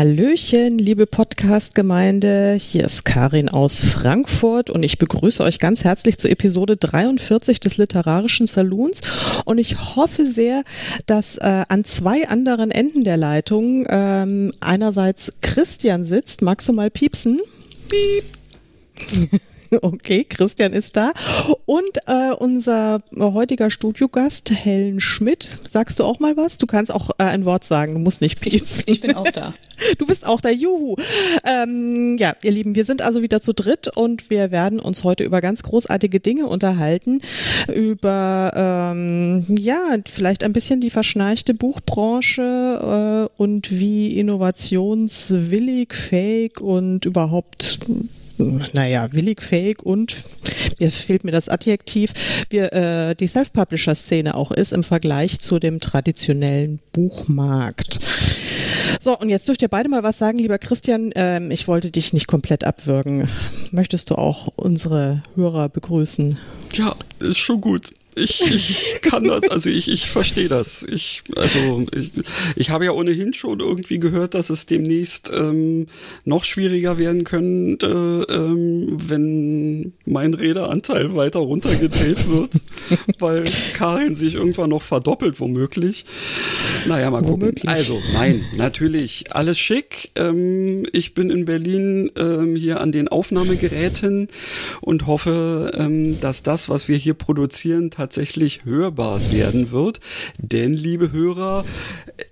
Hallöchen, liebe Podcast-Gemeinde. Hier ist Karin aus Frankfurt und ich begrüße euch ganz herzlich zur Episode 43 des Literarischen Saloons. Und ich hoffe sehr, dass äh, an zwei anderen Enden der Leitung ähm, einerseits Christian sitzt. Magst du mal piepsen? Piep. Okay, Christian ist da. Und äh, unser heutiger Studiogast, Helen Schmidt. Sagst du auch mal was? Du kannst auch äh, ein Wort sagen, du musst nicht piepsen. Ich, ich bin auch da. Du bist auch da, juhu. Ähm, ja, ihr Lieben, wir sind also wieder zu dritt und wir werden uns heute über ganz großartige Dinge unterhalten. Über, ähm, ja, vielleicht ein bisschen die verschnarchte Buchbranche äh, und wie innovationswillig, fähig und überhaupt naja, willig, fähig und, mir fehlt mir das Adjektiv, wie äh, die Self-Publisher-Szene auch ist im Vergleich zu dem traditionellen Buchmarkt. So, und jetzt dürft ihr beide mal was sagen, lieber Christian. Ähm, ich wollte dich nicht komplett abwürgen. Möchtest du auch unsere Hörer begrüßen? Ja, ist schon gut ich, ich kann das, also ich, ich verstehe das. Ich, also ich, ich habe ja ohnehin schon irgendwie gehört, dass es demnächst ähm, noch schwieriger werden könnte, ähm, wenn mein Redeanteil weiter runtergedreht wird, weil Karin sich irgendwann noch verdoppelt, womöglich. Naja, mal gucken. Womöglich. Also, nein, natürlich, alles schick. Ähm, ich bin in Berlin ähm, hier an den Aufnahmegeräten und hoffe, ähm, dass das, was wir hier produzieren, tatsächlich hörbar werden wird. Denn, liebe Hörer,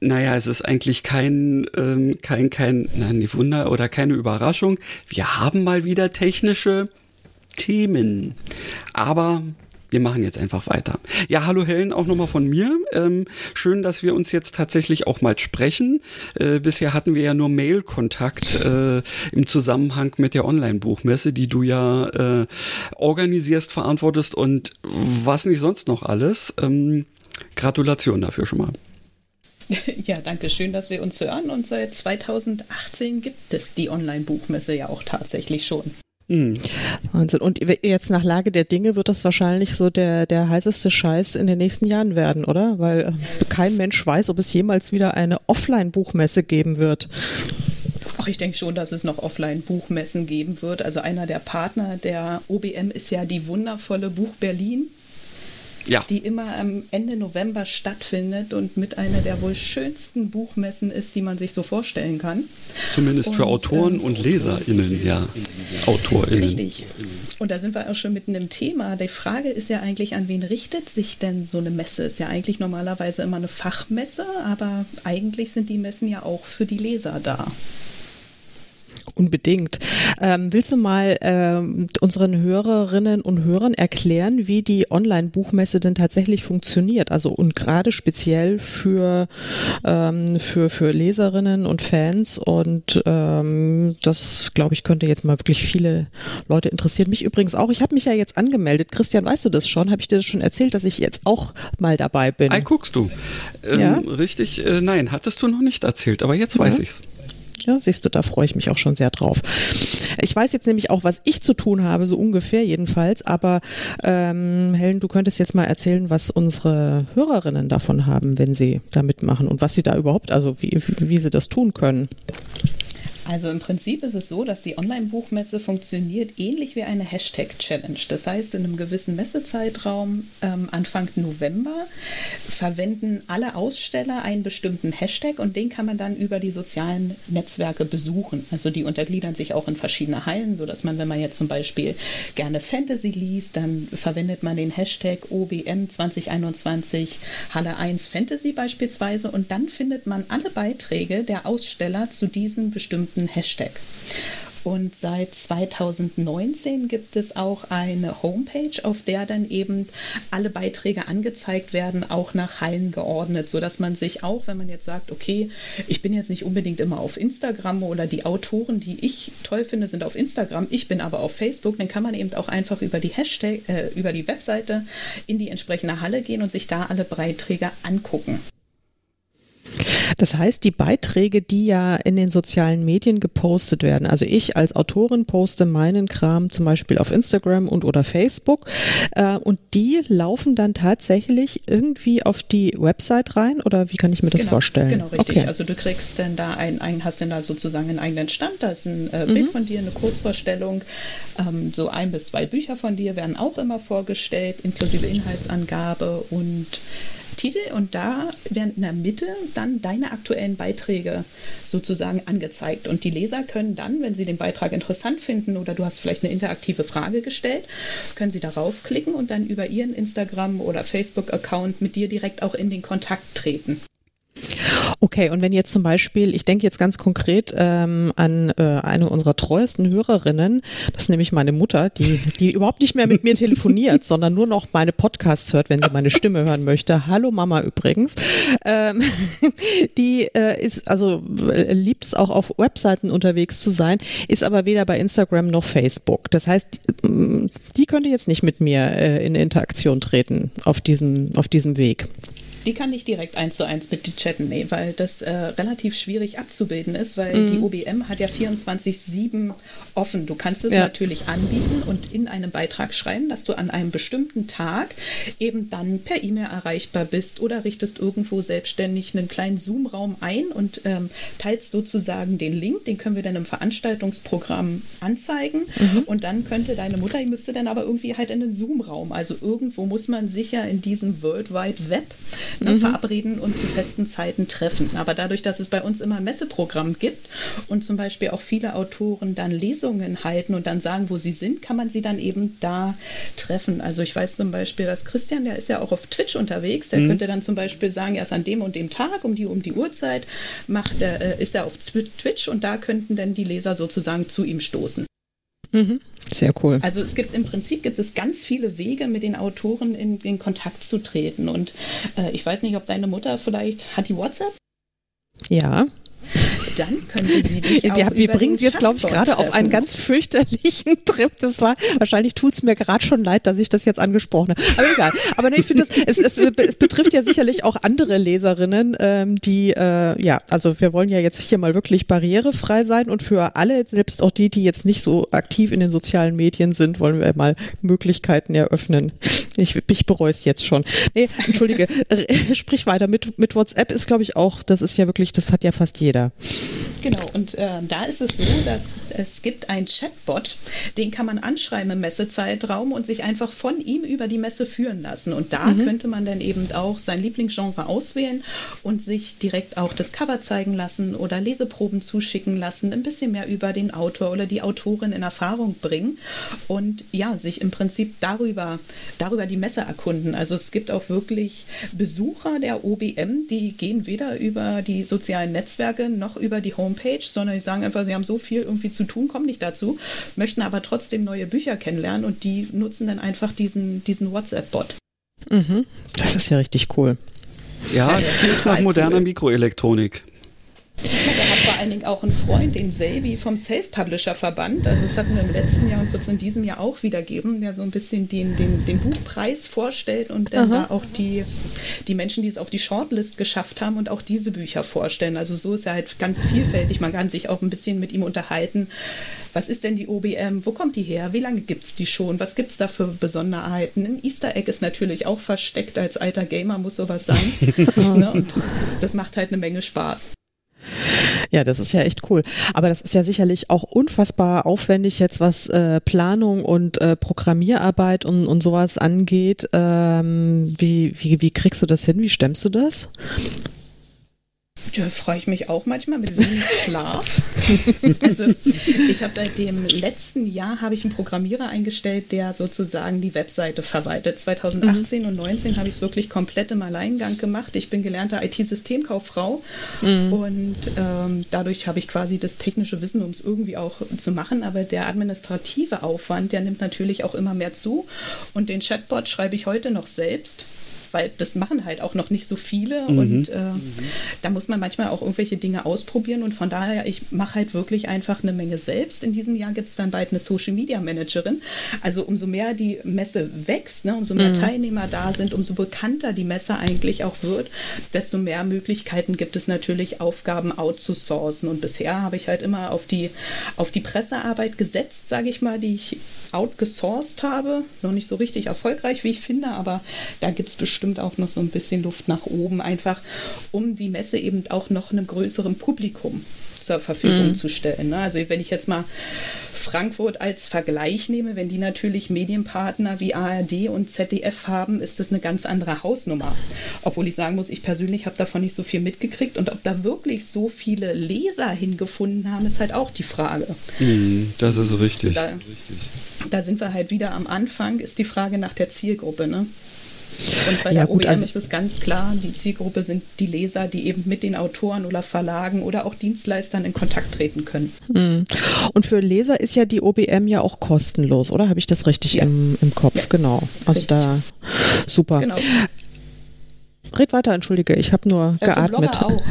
naja, es ist eigentlich kein, ähm, kein, kein, nein, Wunder oder keine Überraschung. Wir haben mal wieder technische Themen. Aber wir machen jetzt einfach weiter. Ja, hallo Helen, auch nochmal von mir. Ähm, schön, dass wir uns jetzt tatsächlich auch mal sprechen. Äh, bisher hatten wir ja nur Mail-Kontakt äh, im Zusammenhang mit der Online-Buchmesse, die du ja äh, organisierst, verantwortest und was nicht sonst noch alles. Ähm, Gratulation dafür schon mal. Ja, danke schön, dass wir uns hören. Und seit 2018 gibt es die Online-Buchmesse ja auch tatsächlich schon. Mhm. Wahnsinn. Und jetzt nach Lage der Dinge wird das wahrscheinlich so der, der heißeste Scheiß in den nächsten Jahren werden, oder? Weil äh, kein Mensch weiß, ob es jemals wieder eine Offline-Buchmesse geben wird. Ach, ich denke schon, dass es noch Offline-Buchmessen geben wird. Also einer der Partner der OBM ist ja die wundervolle Buch Berlin ja. die immer am Ende November stattfindet und mit einer der wohl schönsten Buchmessen ist, die man sich so vorstellen kann. Zumindest und, für Autoren ähm, und LeserInnen, ja. AutorInnen. Richtig. Und da sind wir auch schon mitten im Thema. Die Frage ist ja eigentlich, an wen richtet sich denn so eine Messe? Ist ja eigentlich normalerweise immer eine Fachmesse, aber eigentlich sind die Messen ja auch für die Leser da. Unbedingt. Ähm, willst du mal ähm, unseren Hörerinnen und Hörern erklären, wie die Online-Buchmesse denn tatsächlich funktioniert? Also und gerade speziell für, ähm, für, für Leserinnen und Fans. Und ähm, das, glaube ich, könnte jetzt mal wirklich viele Leute interessieren. Mich übrigens auch. Ich habe mich ja jetzt angemeldet. Christian, weißt du das schon? Habe ich dir das schon erzählt, dass ich jetzt auch mal dabei bin? Ei, guckst du. Ähm, ja? Richtig, äh, nein, hattest du noch nicht erzählt, aber jetzt weiß ja. ich's. Ja, siehst du, da freue ich mich auch schon sehr drauf. Ich weiß jetzt nämlich auch, was ich zu tun habe, so ungefähr jedenfalls, aber ähm, Helen, du könntest jetzt mal erzählen, was unsere Hörerinnen davon haben, wenn sie da mitmachen und was sie da überhaupt, also wie, wie sie das tun können. Also im Prinzip ist es so, dass die Online-Buchmesse funktioniert ähnlich wie eine Hashtag-Challenge. Das heißt, in einem gewissen Messezeitraum, ähm, Anfang November, verwenden alle Aussteller einen bestimmten Hashtag und den kann man dann über die sozialen Netzwerke besuchen. Also die untergliedern sich auch in verschiedene Hallen, sodass man, wenn man jetzt zum Beispiel gerne Fantasy liest, dann verwendet man den Hashtag OBM 2021 Halle 1 Fantasy beispielsweise und dann findet man alle Beiträge der Aussteller zu diesem bestimmten bestimmten Hashtag. Und seit 2019 gibt es auch eine Homepage, auf der dann eben alle Beiträge angezeigt werden, auch nach Hallen geordnet, sodass man sich auch, wenn man jetzt sagt, okay, ich bin jetzt nicht unbedingt immer auf Instagram oder die Autoren, die ich toll finde, sind auf Instagram, ich bin aber auf Facebook, dann kann man eben auch einfach über die Hashtag, äh, über die Webseite in die entsprechende Halle gehen und sich da alle Beiträge angucken. Das heißt, die Beiträge, die ja in den sozialen Medien gepostet werden, also ich als Autorin poste meinen Kram zum Beispiel auf Instagram und oder Facebook äh, und die laufen dann tatsächlich irgendwie auf die Website rein oder wie kann ich mir das genau, vorstellen? Genau, richtig. Okay. Also du kriegst dann da ein, ein, hast dann da sozusagen einen eigenen Stand, da ist ein äh, Bild mhm. von dir, eine Kurzvorstellung, ähm, so ein bis zwei Bücher von dir werden auch immer vorgestellt, inklusive Inhaltsangabe und Titel und da werden in der Mitte dann deine aktuellen Beiträge sozusagen angezeigt. Und die Leser können dann, wenn sie den Beitrag interessant finden oder du hast vielleicht eine interaktive Frage gestellt, können sie darauf klicken und dann über ihren Instagram- oder Facebook-Account mit dir direkt auch in den Kontakt treten. Okay, und wenn jetzt zum Beispiel, ich denke jetzt ganz konkret ähm, an äh, eine unserer treuesten Hörerinnen, das ist nämlich meine Mutter, die, die überhaupt nicht mehr mit mir telefoniert, sondern nur noch meine Podcasts hört, wenn sie meine Stimme hören möchte. Hallo Mama übrigens. Ähm, die äh, ist, also äh, liebt es auch auf Webseiten unterwegs zu sein, ist aber weder bei Instagram noch Facebook. Das heißt, die, die könnte jetzt nicht mit mir äh, in Interaktion treten auf diesem, auf diesem Weg die kann nicht direkt eins zu eins mit dir chatten, nee, weil das äh, relativ schwierig abzubilden ist, weil mhm. die OBM hat ja 24-7 offen. Du kannst es ja. natürlich anbieten und in einem Beitrag schreiben, dass du an einem bestimmten Tag eben dann per E-Mail erreichbar bist oder richtest irgendwo selbstständig einen kleinen Zoom-Raum ein und ähm, teilst sozusagen den Link, den können wir dann im Veranstaltungsprogramm anzeigen mhm. und dann könnte deine Mutter, die müsste dann aber irgendwie halt in den Zoom-Raum, also irgendwo muss man sich ja in diesem World Wide Web ne, mhm. verabreden und zu festen Zeiten treffen. Aber dadurch, dass es bei uns immer Messeprogramm gibt und zum Beispiel auch viele Autoren dann Lesungen halten und dann sagen, wo sie sind, kann man sie dann eben da treffen. Also ich weiß zum Beispiel, dass Christian, der ist ja auch auf Twitch unterwegs, der mhm. könnte dann zum Beispiel sagen, erst an dem und dem Tag um die um die Uhrzeit macht er, äh, ist er auf Twitch und da könnten dann die Leser sozusagen zu ihm stoßen. Mhm. Sehr cool. Also es gibt im Prinzip gibt es ganz viele Wege, mit den Autoren in, in Kontakt zu treten. Und äh, ich weiß nicht, ob deine Mutter vielleicht hat die WhatsApp? Ja dann könnte sie dich ja, auch Wir bringen sie jetzt, glaube ich, gerade auf einen ganz fürchterlichen Trip. Das war, wahrscheinlich tut es mir gerade schon leid, dass ich das jetzt angesprochen habe. Aber egal. Aber nee, ich finde, es, es, es, betrifft ja sicherlich auch andere Leserinnen, ähm, die, äh, ja, also wir wollen ja jetzt hier mal wirklich barrierefrei sein und für alle, selbst auch die, die jetzt nicht so aktiv in den sozialen Medien sind, wollen wir mal Möglichkeiten eröffnen. Ich, ich bereue es jetzt schon. Nee, entschuldige, sprich weiter. Mit, mit WhatsApp ist, glaube ich, auch, das ist ja wirklich, das hat ja fast jeder. Genau, und äh, da ist es so, dass es gibt einen Chatbot, den kann man anschreiben im Messezeitraum und sich einfach von ihm über die Messe führen lassen. Und da mhm. könnte man dann eben auch sein Lieblingsgenre auswählen und sich direkt auch das Cover zeigen lassen oder Leseproben zuschicken lassen, ein bisschen mehr über den Autor oder die Autorin in Erfahrung bringen und ja, sich im Prinzip darüber, darüber die Messe erkunden. Also es gibt auch wirklich Besucher der OBM, die gehen weder über die sozialen Netzwerke noch über die Homepage, sondern die sagen einfach, sie haben so viel irgendwie zu tun, kommen nicht dazu, möchten aber trotzdem neue Bücher kennenlernen und die nutzen dann einfach diesen, diesen WhatsApp-Bot. Mhm. Das ist ja richtig cool. Ja, es klingt nach moderner Mikroelektronik. Der hat vor allen Dingen auch einen Freund, den Selby vom Self-Publisher-Verband. Also das hatten wir im letzten Jahr und wird es in diesem Jahr auch wieder geben, der so ein bisschen den, den, den Buchpreis vorstellt und dann Aha. da auch die, die Menschen, die es auf die Shortlist geschafft haben und auch diese Bücher vorstellen. Also so ist er halt ganz vielfältig. Man kann sich auch ein bisschen mit ihm unterhalten. Was ist denn die OBM? Wo kommt die her? Wie lange gibt es die schon? Was gibt es da für Besonderheiten? Ein Easter Egg ist natürlich auch versteckt. Als alter Gamer muss sowas sein. ne? Und das macht halt eine Menge Spaß. Ja, das ist ja echt cool. Aber das ist ja sicherlich auch unfassbar aufwendig jetzt, was äh, Planung und äh, Programmierarbeit und, und sowas angeht. Ähm, wie, wie, wie kriegst du das hin? Wie stemmst du das? Da freue ich mich auch manchmal mit wenig Schlaf. also ich habe seit dem letzten Jahr habe ich einen Programmierer eingestellt, der sozusagen die Webseite verwaltet. 2018 mhm. und 2019 habe ich es wirklich komplett im Alleingang gemacht. Ich bin gelernte IT-Systemkauffrau mhm. und ähm, dadurch habe ich quasi das technische Wissen, um es irgendwie auch zu machen. Aber der administrative Aufwand, der nimmt natürlich auch immer mehr zu. Und den Chatbot schreibe ich heute noch selbst weil das machen halt auch noch nicht so viele mhm. und äh, mhm. da muss man manchmal auch irgendwelche Dinge ausprobieren und von daher, ich mache halt wirklich einfach eine Menge selbst. In diesem Jahr gibt es dann bald eine Social Media Managerin. Also umso mehr die Messe wächst, ne, umso mehr mhm. Teilnehmer da sind, umso bekannter die Messe eigentlich auch wird, desto mehr Möglichkeiten gibt es natürlich, Aufgaben outzusourcen. Und bisher habe ich halt immer auf die, auf die Pressearbeit gesetzt, sage ich mal, die ich outgesourced habe. Noch nicht so richtig erfolgreich, wie ich finde, aber da gibt es bestimmt auch noch so ein bisschen Luft nach oben, einfach um die Messe eben auch noch einem größeren Publikum zur Verfügung mhm. zu stellen. Ne? Also wenn ich jetzt mal Frankfurt als Vergleich nehme, wenn die natürlich Medienpartner wie ARD und ZDF haben, ist das eine ganz andere Hausnummer. Obwohl ich sagen muss, ich persönlich habe davon nicht so viel mitgekriegt und ob da wirklich so viele Leser hingefunden haben, ist halt auch die Frage. Mhm, das ist richtig. Da, da sind wir halt wieder am Anfang, ist die Frage nach der Zielgruppe. Ne? Und bei ja, der gut, OEM also ist es ganz klar, die Zielgruppe sind die Leser, die eben mit den Autoren oder Verlagen oder auch Dienstleistern in Kontakt treten können. Hm. Und für Leser ist ja die OBM ja auch kostenlos, oder? Habe ich das richtig ja. im, im Kopf? Ja. Genau. Also richtig. da super. Genau. Red weiter, entschuldige, ich habe nur äh, geatmet. Für Blogger auch.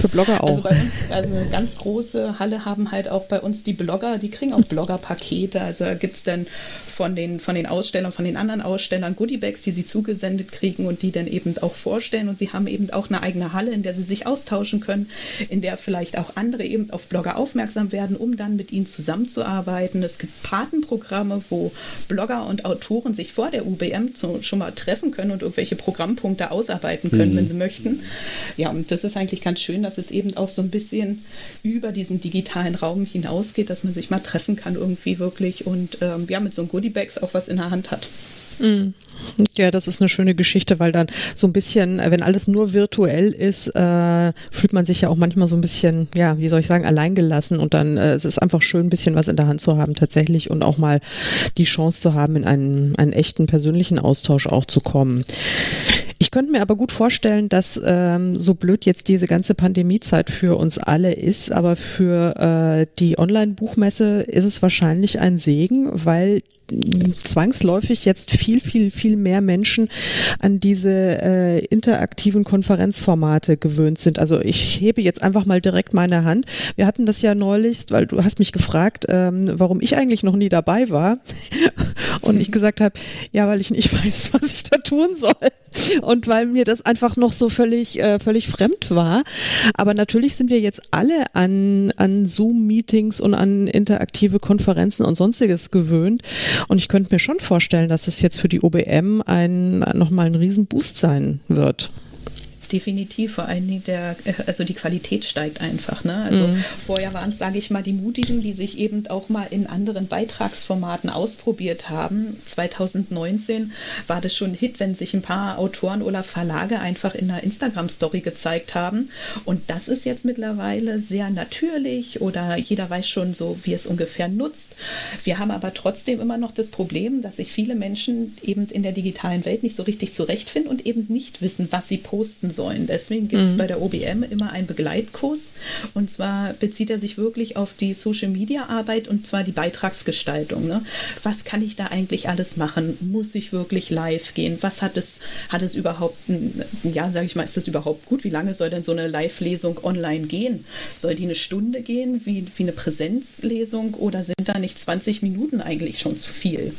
Für Blogger auch. Also bei uns, also eine ganz große Halle haben halt auch bei uns die Blogger, die kriegen auch Blogger-Pakete. Also da gibt es dann von den, von den Ausstellern, von den anderen Ausstellern Goodiebags, die sie zugesendet kriegen und die dann eben auch vorstellen. Und sie haben eben auch eine eigene Halle, in der sie sich austauschen können, in der vielleicht auch andere eben auf Blogger aufmerksam werden, um dann mit ihnen zusammenzuarbeiten. Es gibt Patenprogramme, wo Blogger und Autoren sich vor der UBM zu, schon mal treffen können und irgendwelche Programmpunkte ausarbeiten können, mhm. wenn sie möchten. Ja, und das ist eigentlich ganz schön, dass es eben auch so ein bisschen über diesen digitalen Raum hinausgeht, dass man sich mal treffen kann irgendwie wirklich und ähm, ja, mit so einem Goodiebags auch was in der Hand hat. Ja, das ist eine schöne Geschichte, weil dann so ein bisschen, wenn alles nur virtuell ist, äh, fühlt man sich ja auch manchmal so ein bisschen, ja, wie soll ich sagen, alleingelassen und dann äh, es ist einfach schön, ein bisschen was in der Hand zu haben tatsächlich und auch mal die Chance zu haben, in einen, einen echten persönlichen Austausch auch zu kommen. Ich könnte mir aber gut vorstellen, dass ähm, so blöd jetzt diese ganze Pandemiezeit für uns alle ist, aber für äh, die Online-Buchmesse ist es wahrscheinlich ein Segen, weil zwangsläufig jetzt viel, viel, viel mehr Menschen an diese äh, interaktiven Konferenzformate gewöhnt sind. Also ich hebe jetzt einfach mal direkt meine Hand. Wir hatten das ja neulich, weil du hast mich gefragt, ähm, warum ich eigentlich noch nie dabei war. Und ich gesagt habe, ja, weil ich nicht weiß, was ich da tun soll. Und weil mir das einfach noch so völlig, äh, völlig fremd war. Aber natürlich sind wir jetzt alle an, an Zoom-Meetings und an interaktive Konferenzen und sonstiges gewöhnt. Und ich könnte mir schon vorstellen, dass es jetzt für die OBM ein, nochmal ein Riesenboost sein wird definitiv. Vor allen Dingen der, also die Qualität steigt einfach. Ne? Also mhm. vorher waren es, sage ich mal, die Mutigen, die sich eben auch mal in anderen Beitragsformaten ausprobiert haben. 2019 war das schon ein Hit, wenn sich ein paar Autoren oder Verlage einfach in einer Instagram-Story gezeigt haben. Und das ist jetzt mittlerweile sehr natürlich oder jeder weiß schon so, wie es ungefähr nutzt. Wir haben aber trotzdem immer noch das Problem, dass sich viele Menschen eben in der digitalen Welt nicht so richtig zurechtfinden und eben nicht wissen, was sie posten sollen. Deswegen gibt es mhm. bei der OBM immer einen Begleitkurs. Und zwar bezieht er sich wirklich auf die Social-Media-Arbeit und zwar die Beitragsgestaltung. Ne? Was kann ich da eigentlich alles machen? Muss ich wirklich live gehen? Was hat es, hat es überhaupt, ja, sage ich mal, ist das überhaupt gut? Wie lange soll denn so eine Live-Lesung online gehen? Soll die eine Stunde gehen, wie, wie eine Präsenzlesung oder sind da nicht 20 Minuten eigentlich schon zu viel?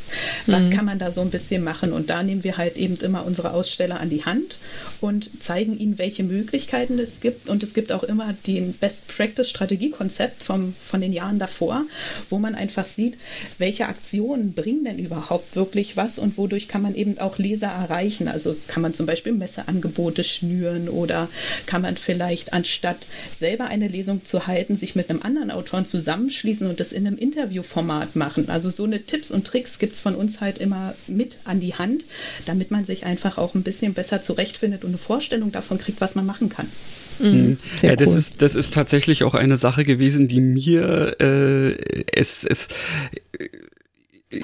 Was mhm. kann man da so ein bisschen machen? Und da nehmen wir halt eben immer unsere Aussteller an die Hand und zeigen, zeigen ihnen, welche Möglichkeiten es gibt. Und es gibt auch immer den Best Practice Strategiekonzept von den Jahren davor, wo man einfach sieht, welche Aktionen bringen denn überhaupt wirklich was und wodurch kann man eben auch Leser erreichen. Also kann man zum Beispiel Messeangebote schnüren oder kann man vielleicht anstatt selber eine Lesung zu halten, sich mit einem anderen Autoren zusammenschließen und das in einem Interviewformat machen. Also so eine Tipps und Tricks gibt es von uns halt immer mit an die Hand, damit man sich einfach auch ein bisschen besser zurechtfindet und eine Vorstellung davon kriegt, was man machen kann. Mhm. Ja, das cool. ist das ist tatsächlich auch eine Sache gewesen, die mir äh, es es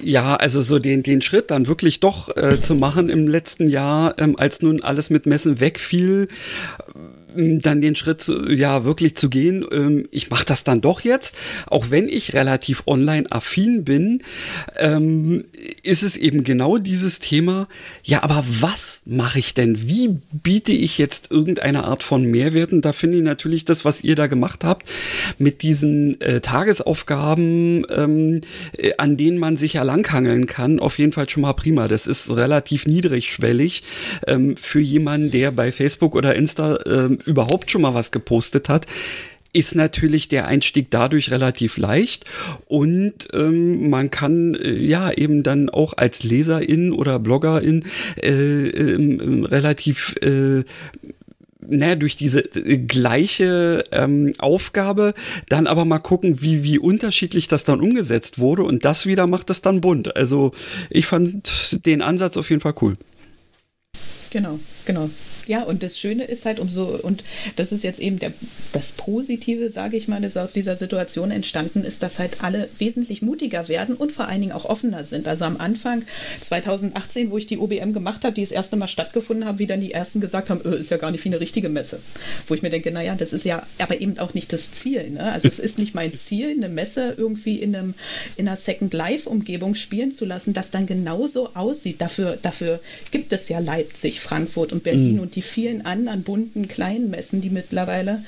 ja, also so den, den Schritt dann wirklich doch äh, zu machen im letzten Jahr, ähm, als nun alles mit Messen wegfiel, dann den Schritt ja wirklich zu gehen, ähm, ich mache das dann doch jetzt, auch wenn ich relativ online affin bin, ähm, ist es eben genau dieses Thema, ja, aber was mache ich denn? Wie biete ich jetzt irgendeine Art von Mehrwerten? Da finde ich natürlich das, was ihr da gemacht habt, mit diesen äh, Tagesaufgaben, ähm, äh, an denen man sich ja langhangeln kann, auf jeden Fall schon mal prima. Das ist relativ niedrigschwellig ähm, für jemanden, der bei Facebook oder Insta ähm, überhaupt schon mal was gepostet hat, ist natürlich der Einstieg dadurch relativ leicht und ähm, man kann äh, ja eben dann auch als Leserin oder Bloggerin äh, äh, relativ äh, naja, durch diese äh, gleiche ähm, Aufgabe dann aber mal gucken, wie, wie unterschiedlich das dann umgesetzt wurde und das wieder macht es dann bunt. Also ich fand den Ansatz auf jeden Fall cool. Genau, genau. Ja, und das Schöne ist halt umso, und das ist jetzt eben der, das Positive, sage ich mal, das aus dieser Situation entstanden ist, dass halt alle wesentlich mutiger werden und vor allen Dingen auch offener sind. Also am Anfang 2018, wo ich die OBM gemacht habe, die das erste Mal stattgefunden haben, wie dann die ersten gesagt haben, öh, ist ja gar nicht wie eine richtige Messe. Wo ich mir denke, naja, das ist ja aber eben auch nicht das Ziel. Ne? Also es ist nicht mein Ziel, eine Messe irgendwie in, einem, in einer Second Life-Umgebung spielen zu lassen, das dann genauso aussieht. Dafür, dafür gibt es ja Leipzig, Frankfurt und Berlin mhm. und die vielen anderen bunten kleinen Messen, die mittlerweile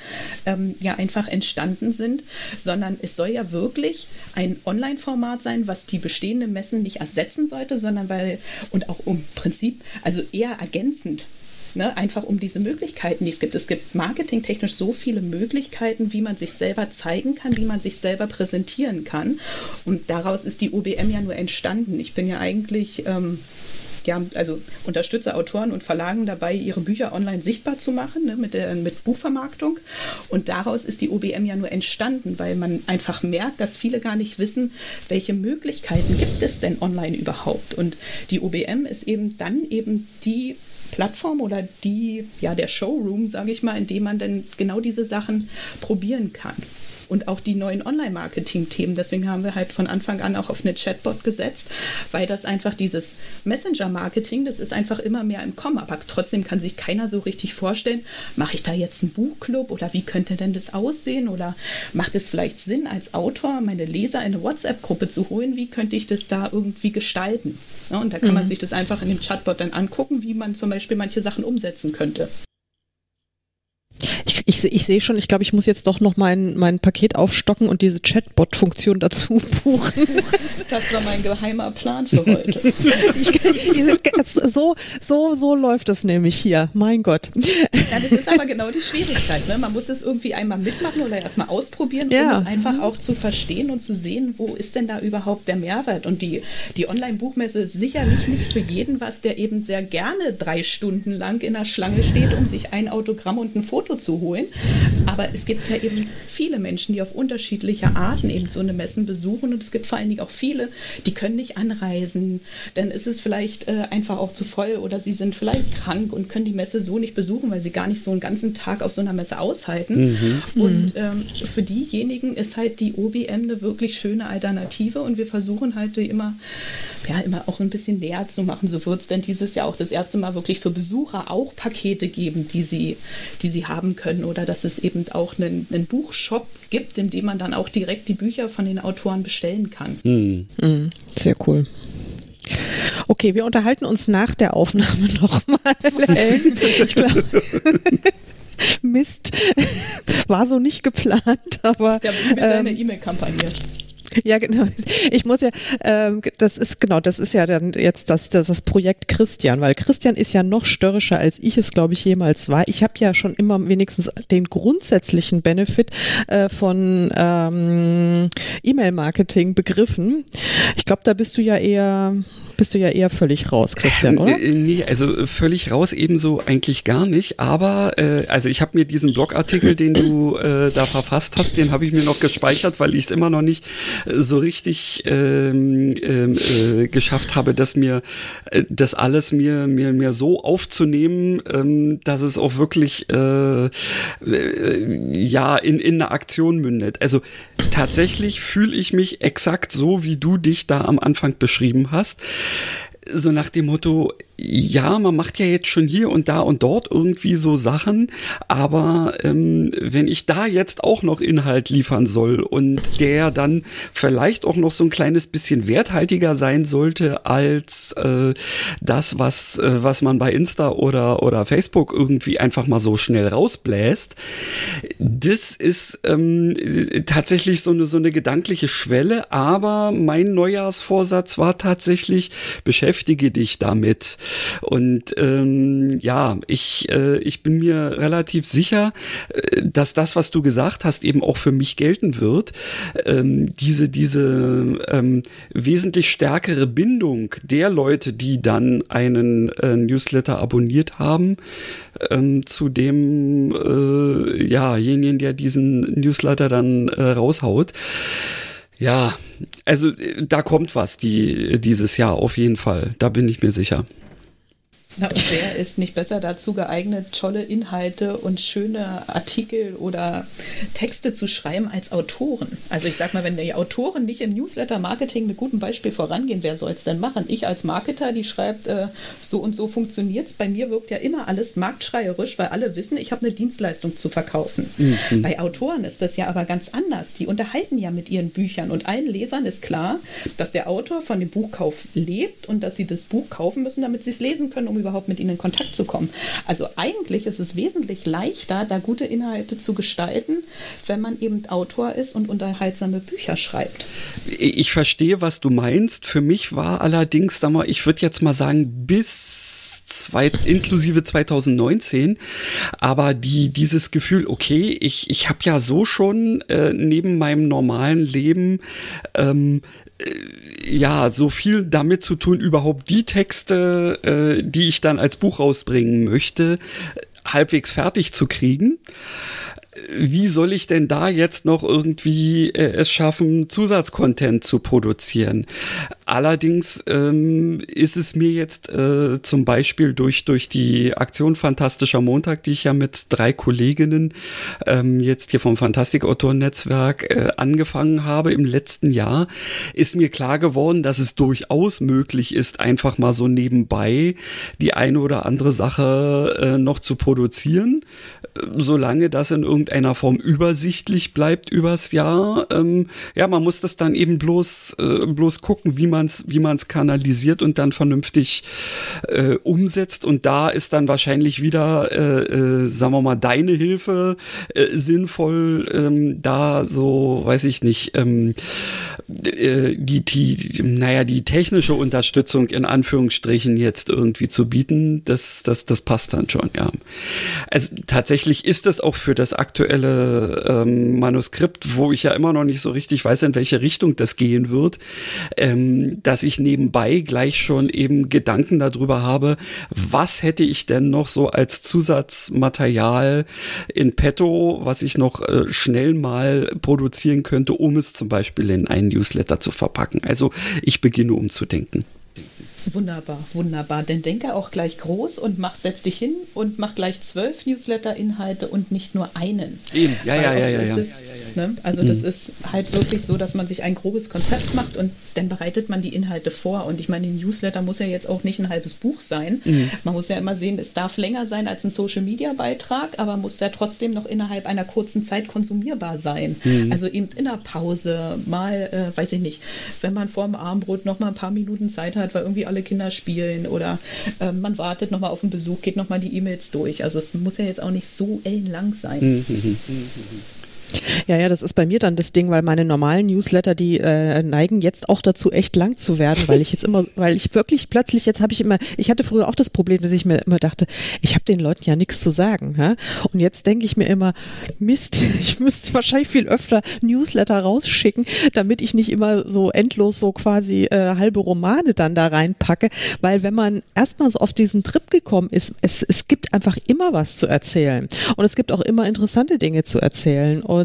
ähm, ja einfach entstanden sind, sondern es soll ja wirklich ein Online-Format sein, was die bestehenden Messen nicht ersetzen sollte, sondern weil und auch im Prinzip, also eher ergänzend Ne, einfach um diese Möglichkeiten, die es gibt. Es gibt marketingtechnisch so viele Möglichkeiten, wie man sich selber zeigen kann, wie man sich selber präsentieren kann. Und daraus ist die OBM ja nur entstanden. Ich bin ja eigentlich ähm, ja, also unterstütze Autoren und Verlagen dabei, ihre Bücher online sichtbar zu machen ne, mit, der, mit Buchvermarktung. Und daraus ist die OBM ja nur entstanden, weil man einfach merkt, dass viele gar nicht wissen, welche Möglichkeiten gibt es denn online überhaupt. Und die OBM ist eben dann eben die Plattform oder die, ja, der Showroom, sage ich mal, in dem man dann genau diese Sachen probieren kann und auch die neuen Online-Marketing-Themen. Deswegen haben wir halt von Anfang an auch auf eine Chatbot gesetzt, weil das einfach dieses Messenger-Marketing, das ist einfach immer mehr im Kommen. Aber trotzdem kann sich keiner so richtig vorstellen, mache ich da jetzt einen Buchclub oder wie könnte denn das aussehen oder macht es vielleicht Sinn, als Autor meine Leser in eine WhatsApp-Gruppe zu holen? Wie könnte ich das da irgendwie gestalten? Ja, und da kann mhm. man sich das einfach in dem Chatbot dann angucken, wie man zum Beispiel manche Sachen umsetzen könnte. Ich, ich, ich sehe schon, ich glaube, ich muss jetzt doch noch mein, mein Paket aufstocken und diese Chatbot-Funktion dazu buchen. Das war mein geheimer Plan für heute. ich, so, so, so läuft es nämlich hier. Mein Gott. Ja, das ist aber genau die Schwierigkeit. Ne? Man muss es irgendwie einmal mitmachen oder erstmal ausprobieren, um ja. es einfach auch zu verstehen und zu sehen, wo ist denn da überhaupt der Mehrwert. Und die, die Online-Buchmesse ist sicherlich nicht für jeden was, der eben sehr gerne drei Stunden lang in der Schlange steht, um sich ein Autogramm und ein Foto zu holen. Aber es gibt ja eben viele Menschen, die auf unterschiedliche Arten eben so eine Messen besuchen. Und es gibt vor allen Dingen auch viele, die können nicht anreisen. Dann ist es vielleicht äh, einfach auch zu voll oder sie sind vielleicht krank und können die Messe so nicht besuchen, weil sie gar nicht so einen ganzen Tag auf so einer Messe aushalten. Mhm. Und ähm, für diejenigen ist halt die OBM eine wirklich schöne Alternative. Und wir versuchen halt immer, ja, immer auch ein bisschen näher zu machen. So wird es denn dieses Jahr auch das erste Mal wirklich für Besucher auch Pakete geben, die sie, die sie haben können oder dass es eben auch einen, einen Buchshop gibt, in dem man dann auch direkt die Bücher von den Autoren bestellen kann. Mhm. Sehr cool. Okay, wir unterhalten uns nach der Aufnahme nochmal. ich glaube. Mist. War so nicht geplant, aber. Ja, mit ähm, deiner E-Mail-Kampagne. Ja, genau. Ich muss ja, ähm, das ist genau, das ist ja dann jetzt das, das, das Projekt Christian, weil Christian ist ja noch störrischer, als ich es, glaube ich, jemals war. Ich habe ja schon immer wenigstens den grundsätzlichen Benefit äh, von ähm, E-Mail-Marketing begriffen. Ich glaube, da bist du ja eher bist du ja eher völlig raus, Christian, oder? Äh, nee, also völlig raus ebenso eigentlich gar nicht. Aber äh, also ich habe mir diesen Blogartikel, den du äh, da verfasst hast, den habe ich mir noch gespeichert, weil ich es immer noch nicht äh, so richtig ähm, ähm, äh, geschafft habe, dass mir äh, das alles mir mir mir so aufzunehmen, ähm, dass es auch wirklich äh, ja in in eine Aktion mündet. Also tatsächlich fühle ich mich exakt so, wie du dich da am Anfang beschrieben hast. So nach dem Motto, ja, man macht ja jetzt schon hier und da und dort irgendwie so Sachen, aber ähm, wenn ich da jetzt auch noch Inhalt liefern soll und der dann vielleicht auch noch so ein kleines bisschen werthaltiger sein sollte als äh, das, was, äh, was man bei Insta oder, oder Facebook irgendwie einfach mal so schnell rausbläst, das ist ähm, tatsächlich so eine, so eine gedankliche Schwelle, aber mein Neujahrsvorsatz war tatsächlich, beschäftige dich damit. Und ähm, ja, ich, äh, ich bin mir relativ sicher, äh, dass das, was du gesagt hast, eben auch für mich gelten wird. Ähm, diese diese ähm, wesentlich stärkere Bindung der Leute, die dann einen äh, Newsletter abonniert haben, ähm, zu dem äh, jajenigen, der diesen Newsletter dann äh, raushaut. Ja, also äh, da kommt was die, dieses Jahr auf jeden Fall. Da bin ich mir sicher. Na, und wer ist nicht besser dazu geeignet, tolle Inhalte und schöne Artikel oder Texte zu schreiben als Autoren? Also ich sag mal, wenn die Autoren nicht im Newsletter-Marketing mit gutem Beispiel vorangehen, wer soll es denn machen? Ich als Marketer, die schreibt, äh, so und so funktioniert es. Bei mir wirkt ja immer alles marktschreierisch, weil alle wissen, ich habe eine Dienstleistung zu verkaufen. Mhm. Bei Autoren ist das ja aber ganz anders. Die unterhalten ja mit ihren Büchern und allen Lesern ist klar, dass der Autor von dem Buchkauf lebt und dass sie das Buch kaufen müssen, damit sie es lesen können, um überhaupt mit ihnen in Kontakt zu kommen. Also eigentlich ist es wesentlich leichter, da gute Inhalte zu gestalten, wenn man eben Autor ist und unterhaltsame Bücher schreibt. Ich verstehe, was du meinst. Für mich war allerdings, ich würde jetzt mal sagen, bis zwei, inklusive 2019, aber die, dieses Gefühl, okay, ich, ich habe ja so schon äh, neben meinem normalen Leben ähm, äh, ja, so viel damit zu tun, überhaupt die Texte, äh, die ich dann als Buch rausbringen möchte, halbwegs fertig zu kriegen wie soll ich denn da jetzt noch irgendwie äh, es schaffen, Zusatzcontent zu produzieren? Allerdings ähm, ist es mir jetzt äh, zum Beispiel durch, durch die Aktion Fantastischer Montag, die ich ja mit drei Kolleginnen ähm, jetzt hier vom Fantastikautoren-Netzwerk äh, angefangen habe im letzten Jahr, ist mir klar geworden, dass es durchaus möglich ist, einfach mal so nebenbei die eine oder andere Sache äh, noch zu produzieren, äh, solange das in irgendeiner Form übersichtlich bleibt übers Jahr. Ähm, ja, man muss das dann eben bloß, äh, bloß gucken, wie man es wie man's kanalisiert und dann vernünftig äh, umsetzt. Und da ist dann wahrscheinlich wieder, äh, äh, sagen wir mal, deine Hilfe äh, sinnvoll, ähm, da so, weiß ich nicht, ähm, äh, die, die, naja, die technische Unterstützung in Anführungsstrichen jetzt irgendwie zu bieten, das, das, das passt dann schon, ja. Also tatsächlich ist das auch für das aktuelle ähm, Manuskript, wo ich ja immer noch nicht so richtig weiß, in welche Richtung das gehen wird, ähm, dass ich nebenbei gleich schon eben Gedanken darüber habe, was hätte ich denn noch so als Zusatzmaterial in petto, was ich noch äh, schnell mal produzieren könnte, um es zum Beispiel in einen Newsletter zu verpacken. Also ich beginne umzudenken. Wunderbar, wunderbar. Denn denke auch gleich groß und mach, setz dich hin und mach gleich zwölf Newsletter-Inhalte und nicht nur einen. Eben, ja, ja, ja, ja, ja. Es, ne? Also mhm. das ist halt wirklich so, dass man sich ein grobes Konzept macht und dann bereitet man die Inhalte vor. Und ich meine, ein Newsletter muss ja jetzt auch nicht ein halbes Buch sein. Mhm. Man muss ja immer sehen, es darf länger sein als ein Social-Media-Beitrag, aber muss ja trotzdem noch innerhalb einer kurzen Zeit konsumierbar sein. Mhm. Also eben in der Pause mal, äh, weiß ich nicht, wenn man vor dem Armbrot noch mal ein paar Minuten Zeit hat, weil irgendwie alle Kinder spielen oder äh, man wartet nochmal auf einen Besuch, geht nochmal die E-Mails durch. Also es muss ja jetzt auch nicht so ellenlang sein. Ja, ja, das ist bei mir dann das Ding, weil meine normalen Newsletter, die äh, neigen jetzt auch dazu, echt lang zu werden, weil ich jetzt immer, weil ich wirklich plötzlich, jetzt habe ich immer, ich hatte früher auch das Problem, dass ich mir immer dachte, ich habe den Leuten ja nichts zu sagen. Ja? Und jetzt denke ich mir immer, Mist, ich müsste wahrscheinlich viel öfter Newsletter rausschicken, damit ich nicht immer so endlos so quasi äh, halbe Romane dann da reinpacke, weil wenn man erstmal so auf diesen Trip gekommen ist, es, es gibt einfach immer was zu erzählen und es gibt auch immer interessante Dinge zu erzählen und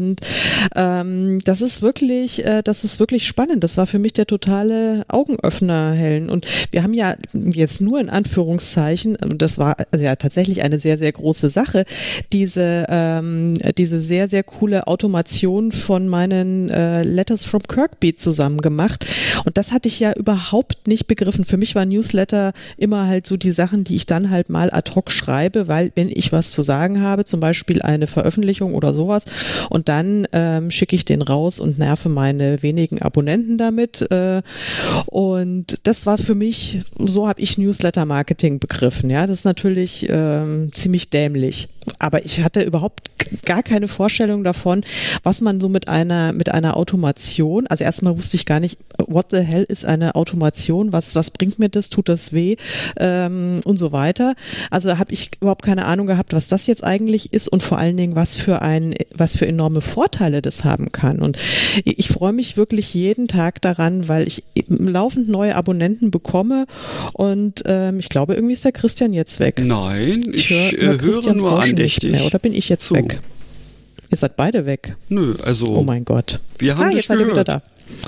ähm, das ist wirklich, äh, das ist wirklich spannend. Das war für mich der totale Augenöffner, Helen. Und wir haben ja jetzt nur in Anführungszeichen, das war also ja tatsächlich eine sehr, sehr große Sache, diese, ähm, diese sehr, sehr coole Automation von meinen äh, Letters from Kirkbeat zusammen gemacht. Und das hatte ich ja überhaupt nicht begriffen. Für mich war Newsletter immer halt so die Sachen, die ich dann halt mal ad hoc schreibe, weil wenn ich was zu sagen habe, zum Beispiel eine Veröffentlichung oder sowas, und dann ähm, schicke ich den raus und nerve meine wenigen Abonnenten damit. Äh, und das war für mich, so habe ich Newsletter-Marketing begriffen. Ja, das ist natürlich ähm, ziemlich dämlich. Aber ich hatte überhaupt gar keine Vorstellung davon, was man so mit einer, mit einer Automation, also erstmal wusste ich gar nicht, what the hell ist eine Automation, was, was bringt mir das, tut das weh ähm, und so weiter. Also habe ich überhaupt keine Ahnung gehabt, was das jetzt eigentlich ist und vor allen Dingen, was für ein, was für enorme Vorteile das haben kann. Und ich freue mich wirklich jeden Tag daran, weil ich laufend neue Abonnenten bekomme und ähm, ich glaube, irgendwie ist der Christian jetzt weg. Nein, ich, ich höre, äh, höre nur Rauschen andächtig. Mehr, oder bin ich jetzt zu. weg? Ihr seid beide weg. Nö, also. Oh mein Gott. Wir haben ah, dich jetzt seid ihr wieder da.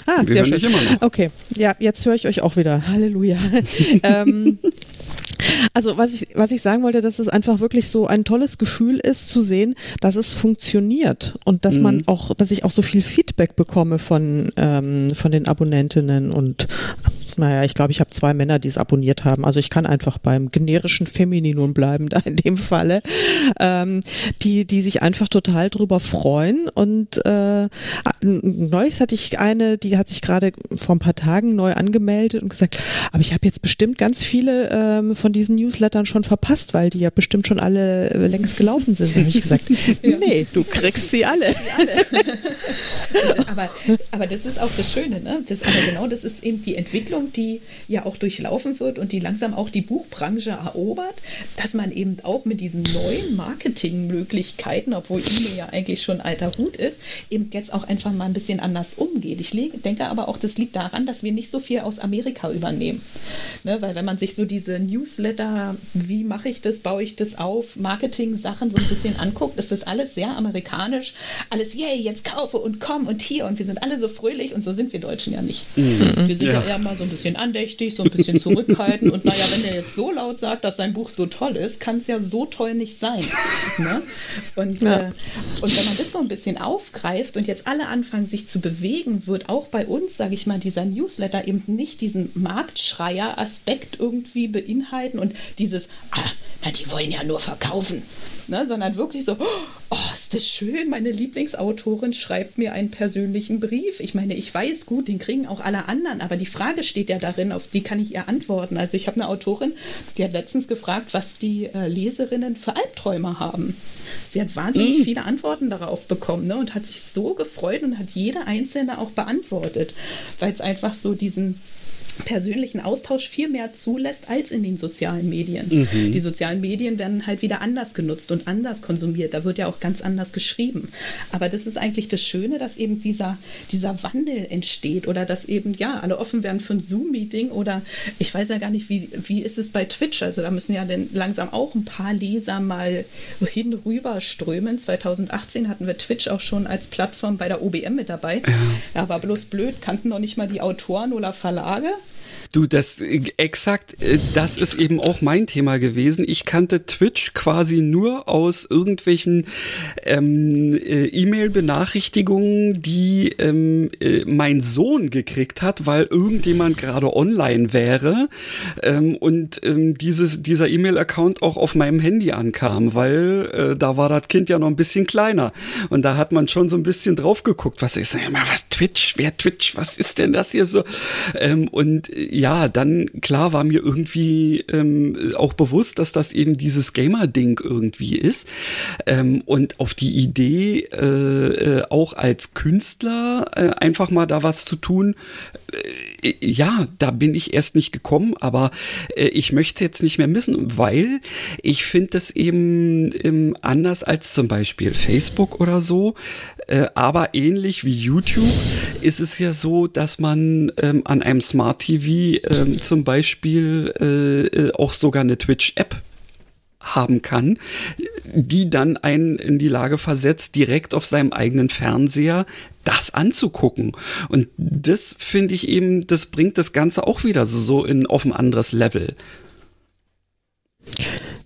Ah, wir sehr schön. Immer noch. Okay, ja, jetzt höre ich euch auch wieder. Halleluja. ähm, also was ich, was ich sagen wollte, dass es einfach wirklich so ein tolles Gefühl ist zu sehen, dass es funktioniert und dass mhm. man auch, dass ich auch so viel Feedback bekomme von, ähm, von den Abonnentinnen und naja, ich glaube, ich habe zwei Männer, die es abonniert haben. Also ich kann einfach beim generischen Femininum bleiben, da in dem Falle, ähm, die, die sich einfach total drüber freuen. Und äh, neulich hatte ich eine, die hat sich gerade vor ein paar Tagen neu angemeldet und gesagt, aber ich habe jetzt bestimmt ganz viele ähm, von diesen Newslettern schon verpasst, weil die ja bestimmt schon alle äh, längst gelaufen sind. Da habe ich gesagt, ja. nee, du kriegst sie alle. Und, aber, aber das ist auch das Schöne, ne? Das, aber genau das ist eben die Entwicklung Entwicklung, die ja auch durchlaufen wird und die langsam auch die Buchbranche erobert, dass man eben auch mit diesen neuen Marketingmöglichkeiten, obwohl E-Mail ja eigentlich schon alter Hut ist, eben jetzt auch einfach mal ein bisschen anders umgeht. Ich denke aber auch, das liegt daran, dass wir nicht so viel aus Amerika übernehmen. Ne, weil wenn man sich so diese Newsletter, wie mache ich das, baue ich das auf, Marketing-Sachen so ein bisschen anguckt, ist das alles sehr amerikanisch. Alles, yay, jetzt kaufe und komm und hier und wir sind alle so fröhlich und so sind wir Deutschen ja nicht. Mhm. Wir sind ja. ja eher mal so ein bisschen andächtig, so ein bisschen zurückhaltend. Und naja, wenn der jetzt so laut sagt, dass sein Buch so toll ist, kann es ja so toll nicht sein. Ne? Und, ja. äh, und wenn man das so ein bisschen aufgreift und jetzt alle anfangen, sich zu bewegen, wird auch bei uns, sage ich mal, dieser Newsletter eben nicht diesen Marktschreier-Aspekt irgendwie beinhalten und dieses, ah, na, die wollen ja nur verkaufen, ne? sondern wirklich so, oh, ist das schön, meine Lieblingsautorin schreibt mir einen persönlichen Brief. Ich meine, ich weiß gut, den kriegen auch alle anderen, aber die Frage steht ja darin, auf die kann ich ihr antworten. Also ich habe eine Autorin, die hat letztens gefragt, was die äh, Leserinnen für Albträume haben. Sie hat wahnsinnig mm. viele Antworten darauf bekommen ne, und hat sich so gefreut und hat jede einzelne auch beantwortet, weil es einfach so diesen persönlichen Austausch viel mehr zulässt als in den sozialen Medien. Mhm. Die sozialen Medien werden halt wieder anders genutzt und anders konsumiert. Da wird ja auch ganz anders geschrieben. Aber das ist eigentlich das Schöne, dass eben dieser, dieser Wandel entsteht oder dass eben, ja, alle offen werden für ein Zoom-Meeting oder ich weiß ja gar nicht, wie, wie ist es bei Twitch? Also da müssen ja dann langsam auch ein paar Leser mal hinüber strömen. 2018 hatten wir Twitch auch schon als Plattform bei der OBM mit dabei. Ja, ja war bloß blöd, kannten noch nicht mal die Autoren oder Verlage. Du, das exakt, äh, das ist eben auch mein Thema gewesen. Ich kannte Twitch quasi nur aus irgendwelchen ähm, äh, E-Mail-Benachrichtigungen, die ähm, äh, mein Sohn gekriegt hat, weil irgendjemand gerade online wäre ähm, und ähm, dieses, dieser E-Mail-Account auch auf meinem Handy ankam, weil äh, da war das Kind ja noch ein bisschen kleiner und da hat man schon so ein bisschen drauf geguckt, was ist, was Twitch, wer Twitch, was ist denn das hier so? Ähm, und äh, ja, dann klar war mir irgendwie ähm, auch bewusst, dass das eben dieses Gamer-Ding irgendwie ist. Ähm, und auf die Idee, äh, äh, auch als Künstler äh, einfach mal da was zu tun, äh, ja, da bin ich erst nicht gekommen, aber äh, ich möchte es jetzt nicht mehr missen, weil ich finde es eben ähm, anders als zum Beispiel Facebook oder so. Äh, aber ähnlich wie YouTube ist es ja so, dass man ähm, an einem Smart TV ähm, zum Beispiel äh, äh, auch sogar eine Twitch-App haben kann, die dann einen in die Lage versetzt, direkt auf seinem eigenen Fernseher das anzugucken. Und das finde ich eben, das bringt das Ganze auch wieder so in, auf ein anderes Level.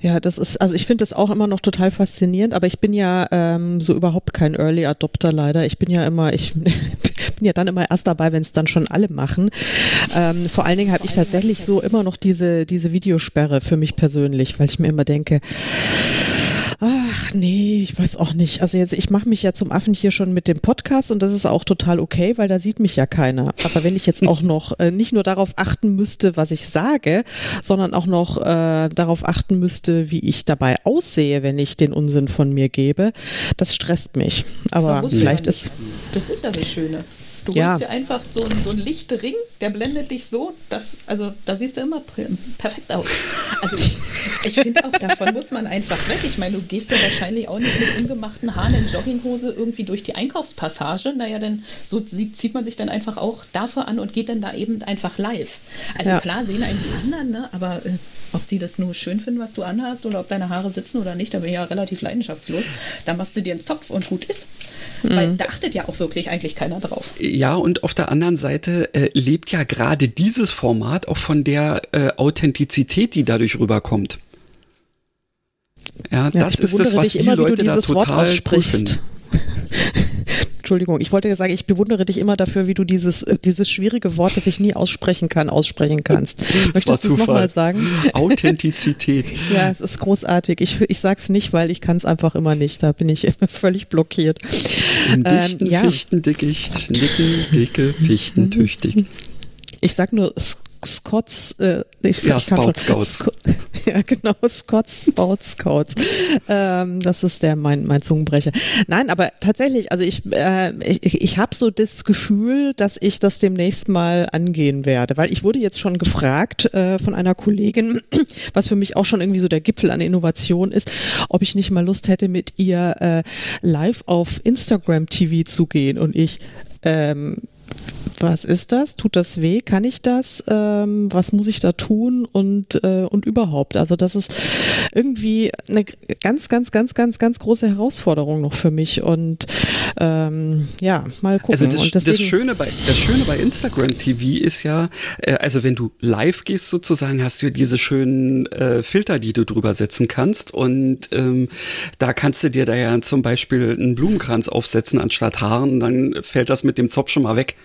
Ja, das ist, also ich finde das auch immer noch total faszinierend, aber ich bin ja ähm, so überhaupt kein Early Adopter leider. Ich bin ja immer, ich bin ja dann immer erst dabei, wenn es dann schon alle machen. Ähm, vor allen Dingen habe ich tatsächlich so immer noch diese, diese Videosperre für mich persönlich, weil ich mir immer denke, Ach nee, ich weiß auch nicht. Also jetzt, ich mache mich ja zum Affen hier schon mit dem Podcast und das ist auch total okay, weil da sieht mich ja keiner. Aber wenn ich jetzt auch noch äh, nicht nur darauf achten müsste, was ich sage, sondern auch noch äh, darauf achten müsste, wie ich dabei aussehe, wenn ich den Unsinn von mir gebe, das stresst mich. Aber vielleicht ist. Das ist ja das Schöne. Du ja. holst dir einfach so, so einen Lichtring, der blendet dich so, dass, also da siehst du immer perfekt aus. Also ich, ich finde auch, davon muss man einfach weg. Ich meine, du gehst ja wahrscheinlich auch nicht mit ungemachten Haaren in Jogginghose irgendwie durch die Einkaufspassage. Naja, dann so zieht man sich dann einfach auch dafür an und geht dann da eben einfach live. Also ja. klar sehen einen die anderen, ne? aber äh, ob die das nur schön finden, was du anhast oder ob deine Haare sitzen oder nicht, da bin ich ja relativ leidenschaftslos. Da machst du dir einen Zopf und gut ist. Mhm. Weil da achtet ja auch wirklich eigentlich keiner drauf. Ja, und auf der anderen Seite äh, lebt ja gerade dieses Format auch von der äh, Authentizität, die dadurch rüberkommt. Ja, ja das ist das, was die immer, Leute da total finden. Entschuldigung, ich wollte ja sagen, ich bewundere dich immer dafür, wie du dieses, äh, dieses schwierige Wort, das ich nie aussprechen kann, aussprechen kannst. Möchtest du es nochmal sagen? Authentizität. ja, es ist großartig. Ich, ich sag's nicht, weil ich kann es einfach immer nicht. Da bin ich immer völlig blockiert. Im dichten ähm, ja. Fichtendickicht, nicken, dicke, fichtentüchtig. Ich sag nur Scots, äh, ich, ja, Scout Scouts. Sc ja, genau, Scots Scout Scouts. Ähm, das ist der mein, mein Zungenbrecher. Nein, aber tatsächlich, also ich, äh, ich, ich habe so das Gefühl, dass ich das demnächst mal angehen werde, weil ich wurde jetzt schon gefragt äh, von einer Kollegin, was für mich auch schon irgendwie so der Gipfel an Innovation ist, ob ich nicht mal Lust hätte, mit ihr äh, live auf Instagram TV zu gehen und ich ähm, was ist das? Tut das weh? Kann ich das? Ähm, was muss ich da tun? Und, äh, und überhaupt. Also das ist irgendwie eine ganz, ganz, ganz, ganz, ganz große Herausforderung noch für mich. Und ähm, ja, mal gucken. Also das, das, Schöne bei, das Schöne bei Instagram TV ist ja, äh, also wenn du live gehst sozusagen, hast du ja diese schönen äh, Filter, die du drüber setzen kannst. Und ähm, da kannst du dir da ja zum Beispiel einen Blumenkranz aufsetzen anstatt Haaren. Dann fällt das mit dem Zopf schon mal weg.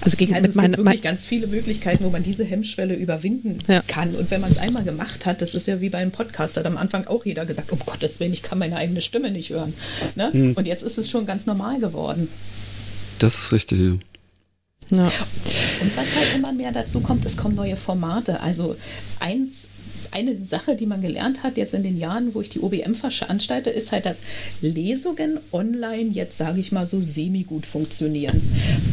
Also, gegen, also es gibt wirklich ganz viele Möglichkeiten, wo man diese Hemmschwelle überwinden ja. kann. Und wenn man es einmal gemacht hat, das ist ja wie beim Podcast, hat am Anfang auch jeder gesagt, um Gottes Willen, ich kann meine eigene Stimme nicht hören. Ne? Hm. Und jetzt ist es schon ganz normal geworden. Das ist richtig, ja. Ja. Und was halt immer mehr dazu kommt, es kommen neue Formate. Also eins eine Sache, die man gelernt hat jetzt in den Jahren, wo ich die OBM veranstalte, ist halt, dass Lesungen online jetzt, sage ich mal, so semi-gut funktionieren.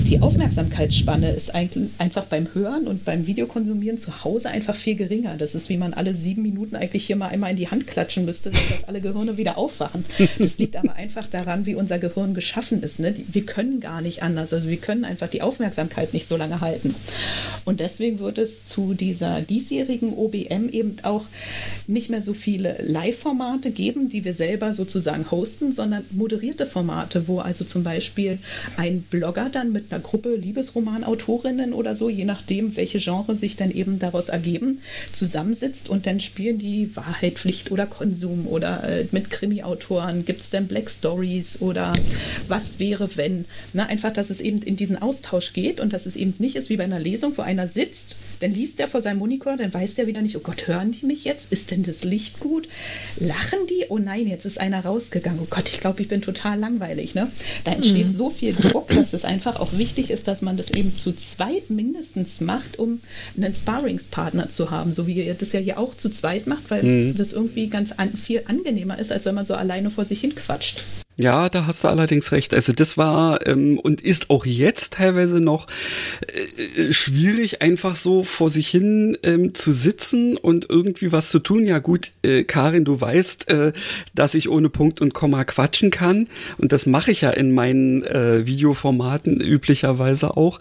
Die Aufmerksamkeitsspanne ist eigentlich einfach beim Hören und beim Videokonsumieren zu Hause einfach viel geringer. Das ist, wie man alle sieben Minuten eigentlich hier mal einmal in die Hand klatschen müsste, dass alle Gehirne wieder aufwachen. Das liegt aber einfach daran, wie unser Gehirn geschaffen ist. Ne? Wir können gar nicht anders. Also wir können einfach die Aufmerksamkeit nicht so lange halten. Und deswegen wird es zu dieser diesjährigen OBM eben auch auch nicht mehr so viele Live-Formate geben, die wir selber sozusagen hosten, sondern moderierte Formate, wo also zum Beispiel ein Blogger dann mit einer Gruppe Liebesromanautorinnen oder so, je nachdem, welche Genre sich dann eben daraus ergeben, zusammensitzt und dann spielen die Wahrheit, Pflicht oder Konsum oder äh, mit Krimi-Autoren gibt es dann Black Stories oder was wäre, wenn. Na, einfach, dass es eben in diesen Austausch geht und dass es eben nicht ist wie bei einer Lesung, wo einer sitzt, dann liest er vor seinem Monitor, dann weiß der wieder nicht, oh Gott, hören die mich jetzt? Ist denn das Licht gut? Lachen die? Oh nein, jetzt ist einer rausgegangen. Oh Gott, ich glaube, ich bin total langweilig. Ne? Da entsteht mhm. so viel Druck, dass es einfach auch wichtig ist, dass man das eben zu zweit mindestens macht, um einen Sparringspartner zu haben, so wie ihr das ja hier auch zu zweit macht, weil mhm. das irgendwie ganz an, viel angenehmer ist, als wenn man so alleine vor sich hin quatscht. Ja, da hast du allerdings recht. Also das war ähm, und ist auch jetzt teilweise noch äh, äh, schwierig, einfach so vor sich hin ähm, zu sitzen und irgendwie was zu tun. Ja gut, äh, Karin, du weißt, äh, dass ich ohne Punkt und Komma quatschen kann und das mache ich ja in meinen äh, Videoformaten üblicherweise auch.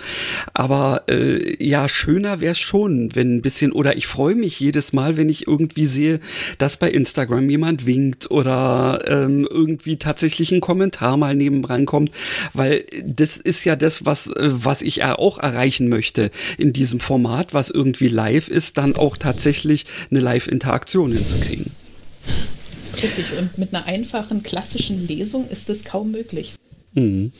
Aber äh, ja, schöner wäre es schon, wenn ein bisschen oder ich freue mich jedes Mal, wenn ich irgendwie sehe, dass bei Instagram jemand winkt oder ähm, irgendwie tatsächlich tatsächlich ein Kommentar mal nebenan kommt, weil das ist ja das, was, äh, was ich auch erreichen möchte in diesem Format, was irgendwie live ist, dann auch tatsächlich eine Live-Interaktion hinzukriegen. Richtig, und mit einer einfachen klassischen Lesung ist es kaum möglich. Mhm.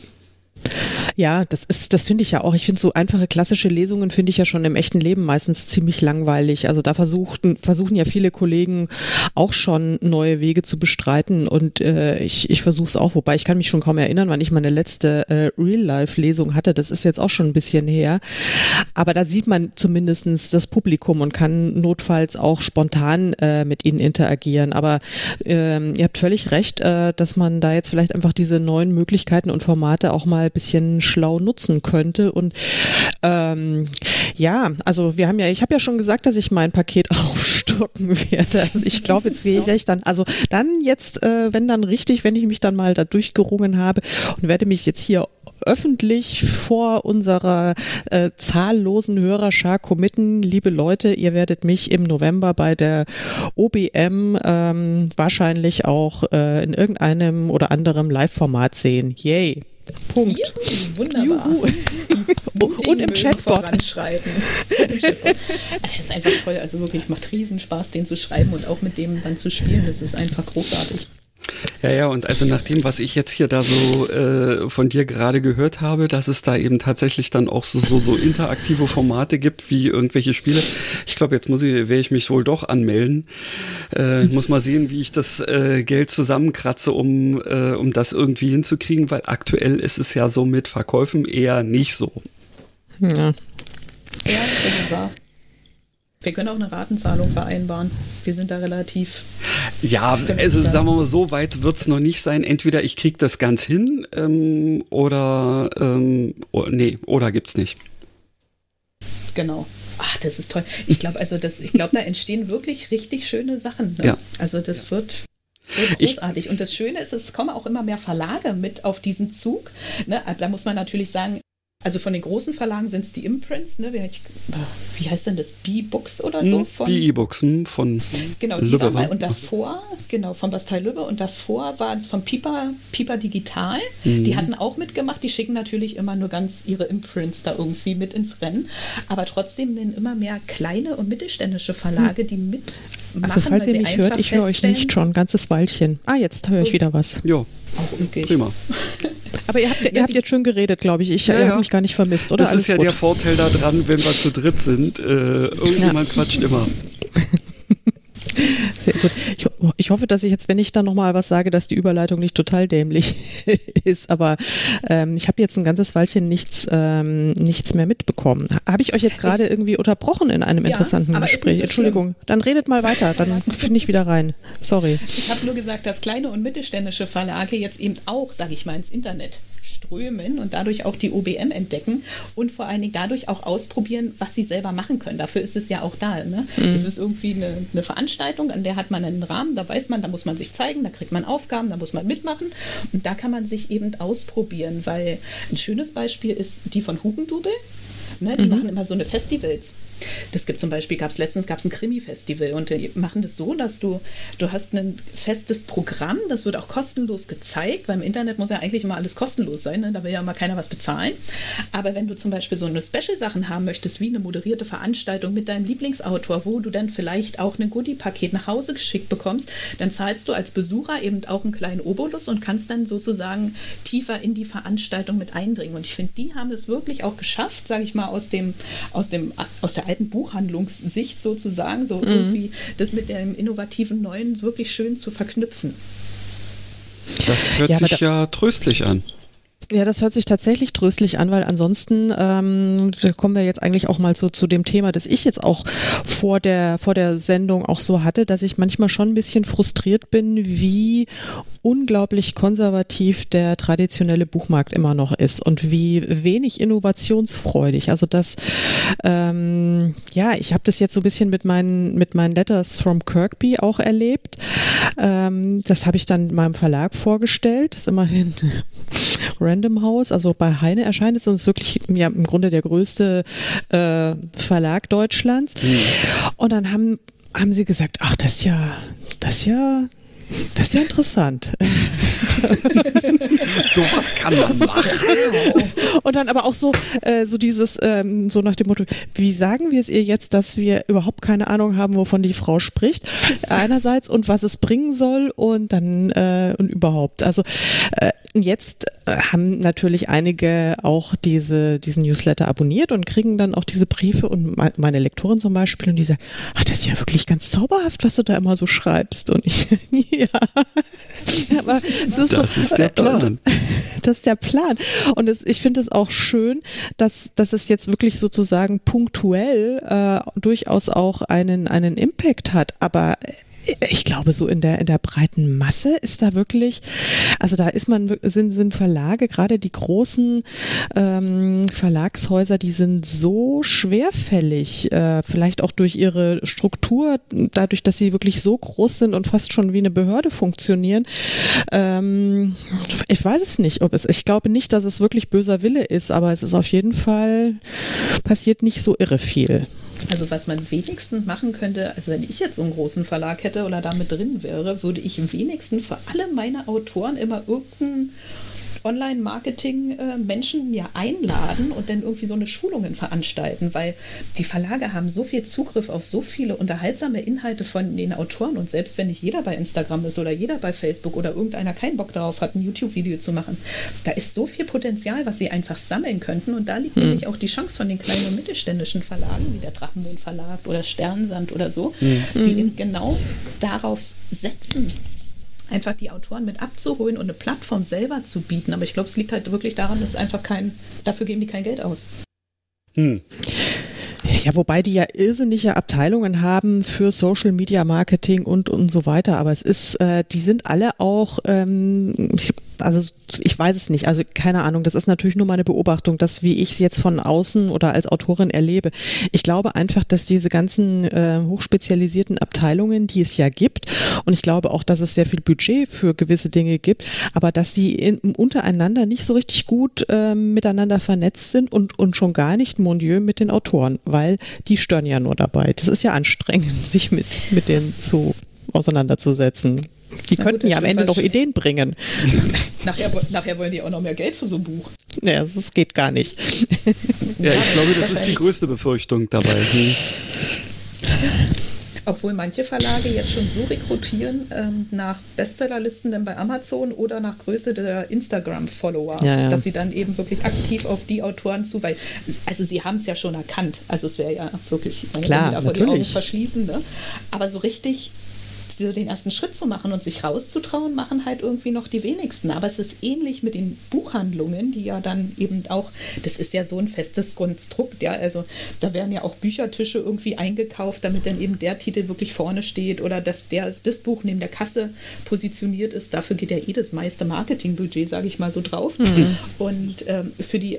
Ja, das ist, das finde ich ja auch. Ich finde so einfache klassische Lesungen finde ich ja schon im echten Leben meistens ziemlich langweilig. Also da versuchten, versuchen ja viele Kollegen auch schon neue Wege zu bestreiten und äh, ich, ich versuche es auch, wobei ich kann mich schon kaum erinnern, wann ich meine letzte äh, Real-Life-Lesung hatte. Das ist jetzt auch schon ein bisschen her. Aber da sieht man zumindestens das Publikum und kann notfalls auch spontan äh, mit ihnen interagieren. Aber ähm, ihr habt völlig recht, äh, dass man da jetzt vielleicht einfach diese neuen Möglichkeiten und Formate auch mal ein bisschen schlau nutzen könnte. Und ähm, ja, also wir haben ja, ich habe ja schon gesagt, dass ich mein Paket aufstocken werde. Also ich glaube, jetzt wäre ich dann, also dann jetzt, äh, wenn dann richtig, wenn ich mich dann mal da durchgerungen habe und werde mich jetzt hier öffentlich vor unserer äh, zahllosen Hörerschar committen. Liebe Leute, ihr werdet mich im November bei der OBM ähm, wahrscheinlich auch äh, in irgendeinem oder anderem Live-Format sehen. Yay! Punkt. Juhu, wunderbar. Juhu. Und im Chatbot. Voranschreiten. das ist einfach toll. Also wirklich, macht riesen Spaß, den zu schreiben und auch mit dem dann zu spielen. Das ist einfach großartig. Ja, ja, und also nach dem, was ich jetzt hier da so äh, von dir gerade gehört habe, dass es da eben tatsächlich dann auch so, so, so interaktive Formate gibt, wie irgendwelche Spiele. Ich glaube, jetzt muss ich, werde ich mich wohl doch anmelden. Äh, ich muss mal sehen, wie ich das äh, Geld zusammenkratze, um, äh, um das irgendwie hinzukriegen, weil aktuell ist es ja so mit Verkäufen eher nicht so. Ja. Ja, das ist wahr. Wir können auch eine Ratenzahlung vereinbaren. Wir sind da relativ. Ja, also sagen wir mal, so weit wird es noch nicht sein. Entweder ich kriege das ganz hin ähm, oder ähm, oh, nee, oder gibt's nicht. Genau. Ach, das ist toll. Ich glaube, also das, ich glaube, da entstehen wirklich richtig schöne Sachen. Ne? Ja. Also das wird großartig. Ich, und das Schöne ist, es kommen auch immer mehr Verlage mit auf diesen Zug. Ne? Da muss man natürlich sagen, also von den großen Verlagen sind es die Imprints, ne? Wie, wie heißt denn das? B-Books oder so? Hm, von, B-E-Books hm, von Genau, die Lübbe, war mal. Und davor, genau, von Bastei Lübbe. Und davor waren es von Piper, Piper Digital. Mhm. Die hatten auch mitgemacht. Die schicken natürlich immer nur ganz ihre Imprints da irgendwie mit ins Rennen. Aber trotzdem nennen immer mehr kleine und mittelständische Verlage, die mitmachen. Also falls ihr mich hört, ich höre euch nicht schon ein ganzes Weilchen. Ah, jetzt höre ich wieder was. Ja. Auch üppig. Prima. Aber ihr habt, ihr habt jetzt schon geredet, glaube ich. Ich ja, habe mich gar nicht vermisst, oder? Das Alles ist ja gut. der Vorteil daran, wenn wir zu dritt sind. Äh, irgendjemand quatscht immer. Gut. Ich, ich, hoffe, dass ich jetzt, wenn ich dann nochmal was sage, dass die Überleitung nicht total dämlich ist. Aber ähm, ich habe jetzt ein ganzes Weilchen nichts, ähm, nichts mehr mitbekommen. Habe ich euch jetzt gerade irgendwie unterbrochen in einem ja, interessanten Gespräch? So Entschuldigung. Dann redet mal weiter. Dann finde ich wieder rein. Sorry. Ich habe nur gesagt, dass kleine und mittelständische Verlage jetzt eben auch, sage ich mal, ins Internet strömen und dadurch auch die OBM entdecken und vor allen Dingen dadurch auch ausprobieren, was sie selber machen können. Dafür ist es ja auch da. Ne? Mhm. Es ist irgendwie eine, eine, Veranstaltung, an der hat man einen Rahmen, da weiß man, da muss man sich zeigen, da kriegt man Aufgaben, da muss man mitmachen und da kann man sich eben ausprobieren, weil ein schönes Beispiel ist die von Hugendubel. Ne? Die mhm. machen immer so eine Festivals. Das gibt zum Beispiel, gab es letztens gab's ein Krimi-Festival und die machen das so, dass du, du hast ein festes Programm, das wird auch kostenlos gezeigt, weil im Internet muss ja eigentlich immer alles kostenlos sein, ne? da will ja immer keiner was bezahlen. Aber wenn du zum Beispiel so eine Special-Sachen haben möchtest, wie eine moderierte Veranstaltung mit deinem Lieblingsautor, wo du dann vielleicht auch ein Goodie-Paket nach Hause geschickt bekommst, dann zahlst du als Besucher eben auch einen kleinen Obolus und kannst dann sozusagen tiefer in die Veranstaltung mit eindringen. Und ich finde, die haben es wirklich auch geschafft, sage ich mal, aus dem, aus dem, aus der alten Buchhandlungssicht sozusagen, so mhm. irgendwie das mit dem innovativen Neuen wirklich schön zu verknüpfen. Das hört ja, sich da ja tröstlich an. Ja, das hört sich tatsächlich tröstlich an, weil ansonsten ähm, kommen wir jetzt eigentlich auch mal so zu dem Thema, das ich jetzt auch vor der vor der Sendung auch so hatte, dass ich manchmal schon ein bisschen frustriert bin, wie unglaublich konservativ der traditionelle Buchmarkt immer noch ist und wie wenig innovationsfreudig. Also das, ähm, ja, ich habe das jetzt so ein bisschen mit meinen mit meinen Letters from Kirkby auch erlebt. Ähm, das habe ich dann meinem Verlag vorgestellt. Das ist immerhin Random House, also bei Heine erscheint es uns wirklich ja im Grunde der größte äh, Verlag Deutschlands. Mhm. Und dann haben haben sie gesagt, ach, das ist ja, das ist ja das ist ja interessant. so was kann man machen. Und dann aber auch so, äh, so dieses, ähm, so nach dem Motto, wie sagen wir es ihr jetzt, dass wir überhaupt keine Ahnung haben, wovon die Frau spricht, einerseits und was es bringen soll und dann äh, und überhaupt. Also äh, jetzt äh, haben natürlich einige auch diese, diesen Newsletter abonniert und kriegen dann auch diese Briefe und meine Lektorin zum Beispiel und die sagt, ach, das ist ja wirklich ganz zauberhaft, was du da immer so schreibst. Und ich, ja, aber ist das so, ist der Plan. Das ist der Plan. Und es, ich finde es auch schön, dass, dass es jetzt wirklich sozusagen punktuell äh, durchaus auch einen, einen Impact hat. Aber ich glaube, so in der, in der breiten Masse ist da wirklich, also da ist man, sind, sind Verlage, gerade die großen ähm, Verlagshäuser, die sind so schwerfällig, äh, vielleicht auch durch ihre Struktur, dadurch, dass sie wirklich so groß sind und fast schon wie eine Behörde funktionieren. Ähm, ich weiß es nicht, ob es, ich glaube nicht, dass es wirklich böser Wille ist, aber es ist auf jeden Fall, passiert nicht so irre viel. Also was man wenigstens machen könnte, also wenn ich jetzt so einen großen Verlag hätte oder da mit drin wäre, würde ich wenigstens für alle meine Autoren immer irgendeinen Online-Marketing-Menschen mir einladen und dann irgendwie so eine Schulungen veranstalten, weil die Verlage haben so viel Zugriff auf so viele unterhaltsame Inhalte von den Autoren und selbst wenn nicht jeder bei Instagram ist oder jeder bei Facebook oder irgendeiner keinen Bock darauf hat, ein YouTube-Video zu machen, da ist so viel Potenzial, was sie einfach sammeln könnten und da liegt mhm. nämlich auch die Chance von den kleinen und mittelständischen Verlagen, wie der Drachenmond Verlag oder Sternsand oder so, mhm. die eben genau darauf setzen, einfach die Autoren mit abzuholen und eine Plattform selber zu bieten. Aber ich glaube, es liegt halt wirklich daran, dass einfach kein, dafür geben die kein Geld aus. Hm. Ja, wobei die ja irrsinnige Abteilungen haben für Social Media Marketing und und so weiter. Aber es ist, äh, die sind alle auch, ähm, ich, also ich weiß es nicht, also keine Ahnung, das ist natürlich nur meine Beobachtung, dass wie ich es jetzt von außen oder als Autorin erlebe. Ich glaube einfach, dass diese ganzen äh, hochspezialisierten Abteilungen, die es ja gibt, und ich glaube auch, dass es sehr viel Budget für gewisse Dinge gibt, aber dass sie in, untereinander nicht so richtig gut äh, miteinander vernetzt sind und, und schon gar nicht, mon Dieu, mit den Autoren, weil die stören ja nur dabei. Das ist ja anstrengend, sich mit, mit denen zu auseinanderzusetzen. Die Na könnten gut, ja am Ende noch Ideen bringen. nachher, nachher wollen die auch noch mehr Geld für so ein Buch. Naja, das geht gar nicht. Ja, ich glaube, das ist die größte Befürchtung dabei. Hm. Obwohl manche Verlage jetzt schon so rekrutieren ähm, nach Bestsellerlisten denn bei Amazon oder nach Größe der Instagram-Follower, ja, ja. dass sie dann eben wirklich aktiv auf die Autoren zu, weil, also sie haben es ja schon erkannt. Also es wäre ja wirklich, man Klar, kann die Augen verschließen, ne? aber so richtig so den ersten Schritt zu machen und sich rauszutrauen, machen halt irgendwie noch die wenigsten. Aber es ist ähnlich mit den Buchhandlungen, die ja dann eben auch, das ist ja so ein festes Konstrukt, ja, also da werden ja auch Büchertische irgendwie eingekauft, damit dann eben der Titel wirklich vorne steht oder dass der, das Buch neben der Kasse positioniert ist. Dafür geht ja eh das meiste Marketingbudget, sage ich mal so drauf. Mhm. Und ähm, für die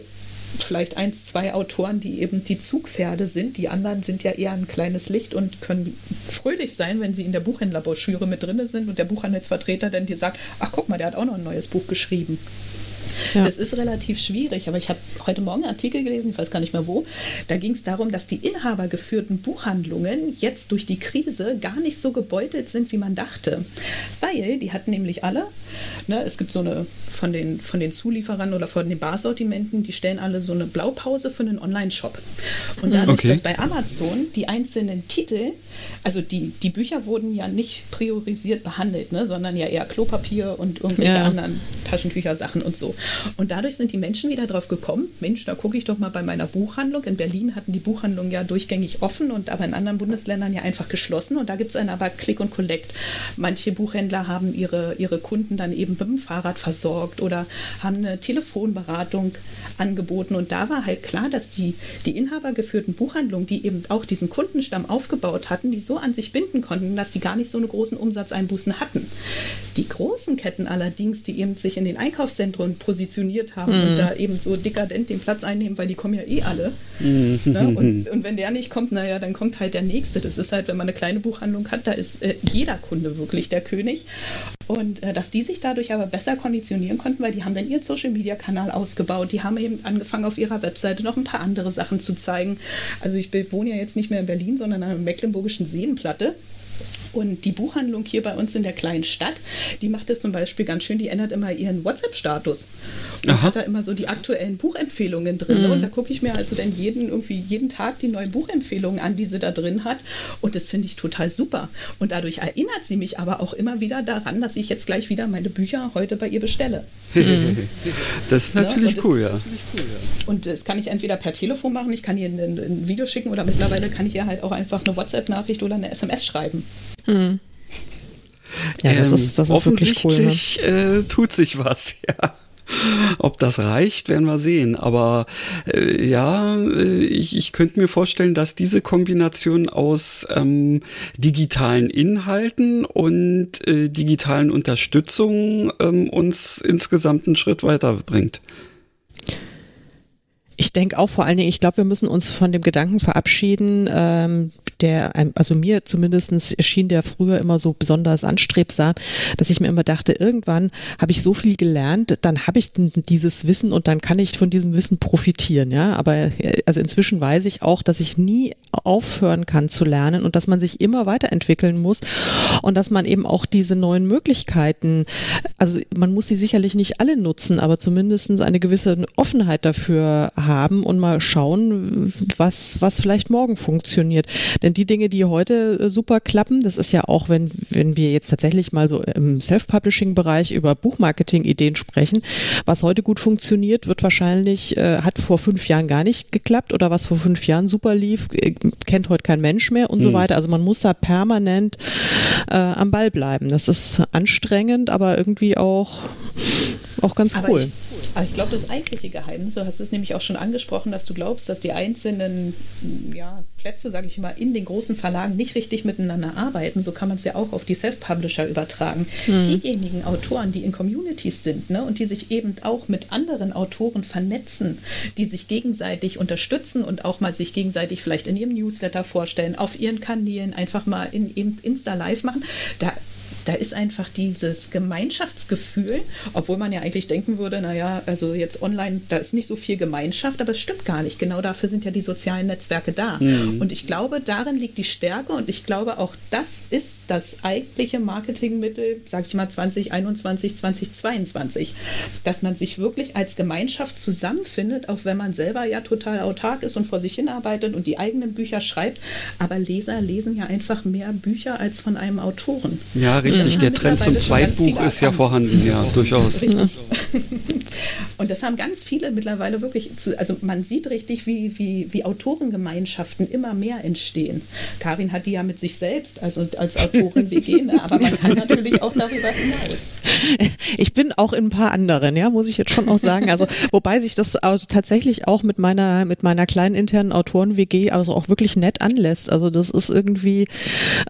vielleicht eins, zwei Autoren, die eben die Zugpferde sind. Die anderen sind ja eher ein kleines Licht und können fröhlich sein, wenn sie in der Buchhändlerbroschüre mit drin sind und der Buchhandelsvertreter dann dir sagt, ach guck mal, der hat auch noch ein neues Buch geschrieben. Ja. Das ist relativ schwierig, aber ich habe heute Morgen einen Artikel gelesen, ich weiß gar nicht mehr wo, da ging es darum, dass die inhabergeführten Buchhandlungen jetzt durch die Krise gar nicht so gebeutelt sind, wie man dachte. Weil die hatten nämlich alle, ne, es gibt so eine von den, von den Zulieferern oder von den Barsortimenten, die stellen alle so eine Blaupause für einen Online-Shop. Und mhm. dadurch, okay. dass bei Amazon die einzelnen Titel, also die, die Bücher wurden ja nicht priorisiert behandelt, ne, sondern ja eher Klopapier und irgendwelche ja. anderen Taschentüchersachen und so. Und dadurch sind die Menschen wieder drauf gekommen, Mensch, da gucke ich doch mal bei meiner Buchhandlung. In Berlin hatten die Buchhandlungen ja durchgängig offen und aber in anderen Bundesländern ja einfach geschlossen. Und da gibt es dann aber Click und Collect. Manche Buchhändler haben ihre, ihre Kunden dann eben mit dem Fahrrad versorgt oder haben eine Telefonberatung angeboten. Und da war halt klar, dass die, die inhabergeführten Buchhandlungen, die eben auch diesen Kundenstamm aufgebaut hatten, die so an sich binden konnten, dass sie gar nicht so eine großen Umsatzeinbußen hatten. Die großen Ketten allerdings, die eben sich in den Einkaufszentren positioniert haben mhm. und da eben so dekadent den Platz einnehmen, weil die kommen ja eh alle. Mhm. Ne? Und, und, wenn der nicht kommt, naja, dann kommt halt der nächste. Das ist halt, wenn man eine kleine Buchhandlung hat, da ist äh, jeder Kunde wirklich der König. Und äh, dass die sich dadurch aber besser konditionieren konnten, weil die haben dann ihren Social-Media-Kanal ausgebaut, die haben eben angefangen auf ihrer Webseite noch ein paar andere Sachen zu zeigen. Also ich wohne ja jetzt nicht mehr in Berlin, sondern an der Mecklenburgischen Seenplatte. Und die Buchhandlung hier bei uns in der kleinen Stadt, die macht das zum Beispiel ganz schön, die ändert immer ihren WhatsApp-Status. Und Aha. hat da immer so die aktuellen Buchempfehlungen drin. Mhm. Und da gucke ich mir also dann jeden, irgendwie jeden Tag die neuen Buchempfehlungen an, die sie da drin hat. Und das finde ich total super. Und dadurch erinnert sie mich aber auch immer wieder daran, dass ich jetzt gleich wieder meine Bücher heute bei ihr bestelle. das ist natürlich ja, cool, ja. Und das kann ich entweder per Telefon machen, ich kann ihr ein, ein Video schicken oder mittlerweile kann ich ihr halt auch einfach eine WhatsApp-Nachricht oder eine SMS schreiben. Mhm. Ja, das ähm, ist, das ist wirklich cool. Ne? Äh, tut sich was, ja. Ob das reicht, werden wir sehen. Aber äh, ja, äh, ich, ich könnte mir vorstellen, dass diese Kombination aus ähm, digitalen Inhalten und äh, digitalen Unterstützung ähm, uns insgesamt einen Schritt weiterbringt. Ich denke auch vor allen Dingen, ich glaube, wir müssen uns von dem Gedanken verabschieden, ähm, der, also mir zumindest erschien der früher immer so besonders anstrebsam, dass ich mir immer dachte, irgendwann habe ich so viel gelernt, dann habe ich dieses Wissen und dann kann ich von diesem Wissen profitieren, ja. Aber äh, also inzwischen weiß ich auch, dass ich nie aufhören kann zu lernen und dass man sich immer weiterentwickeln muss und dass man eben auch diese neuen Möglichkeiten, also man muss sie sicherlich nicht alle nutzen, aber zumindest eine gewisse Offenheit dafür haben haben und mal schauen, was, was vielleicht morgen funktioniert. Denn die Dinge, die heute äh, super klappen, das ist ja auch, wenn, wenn wir jetzt tatsächlich mal so im Self-Publishing-Bereich über Buchmarketing-Ideen sprechen, was heute gut funktioniert, wird wahrscheinlich, äh, hat vor fünf Jahren gar nicht geklappt oder was vor fünf Jahren super lief, äh, kennt heute kein Mensch mehr und mhm. so weiter. Also man muss da permanent äh, am Ball bleiben. Das ist anstrengend, aber irgendwie auch, auch ganz aber cool. Ich aber ich glaube, das eigentliche Geheimnis, du hast es nämlich auch schon angesprochen, dass du glaubst, dass die einzelnen ja, Plätze, sage ich mal, in den großen Verlagen nicht richtig miteinander arbeiten. So kann man es ja auch auf die Self-Publisher übertragen. Mhm. Diejenigen Autoren, die in Communities sind ne, und die sich eben auch mit anderen Autoren vernetzen, die sich gegenseitig unterstützen und auch mal sich gegenseitig vielleicht in ihrem Newsletter vorstellen, auf ihren Kanälen einfach mal in eben Insta Live machen, da da ist einfach dieses Gemeinschaftsgefühl, obwohl man ja eigentlich denken würde, naja, also jetzt online, da ist nicht so viel Gemeinschaft, aber es stimmt gar nicht. Genau dafür sind ja die sozialen Netzwerke da. Mhm. Und ich glaube, darin liegt die Stärke und ich glaube, auch das ist das eigentliche Marketingmittel, sage ich mal 2021, 2022, dass man sich wirklich als Gemeinschaft zusammenfindet, auch wenn man selber ja total autark ist und vor sich hinarbeitet und die eigenen Bücher schreibt. Aber Leser lesen ja einfach mehr Bücher als von einem Autoren. Ja, richtig richtig. Der Trend zum Zweitbuch ist ja vorhanden, ja, durchaus. Und das haben ganz viele mittlerweile wirklich, zu, also man sieht richtig, wie, wie, wie Autorengemeinschaften immer mehr entstehen. Karin hat die ja mit sich selbst, also als Autorin WG, ne? aber man kann natürlich auch darüber hinaus. Ich bin auch in ein paar anderen, ja, muss ich jetzt schon auch sagen. Also, wobei sich das also tatsächlich auch mit meiner, mit meiner kleinen internen Autoren-WG also auch wirklich nett anlässt. Also, das ist irgendwie,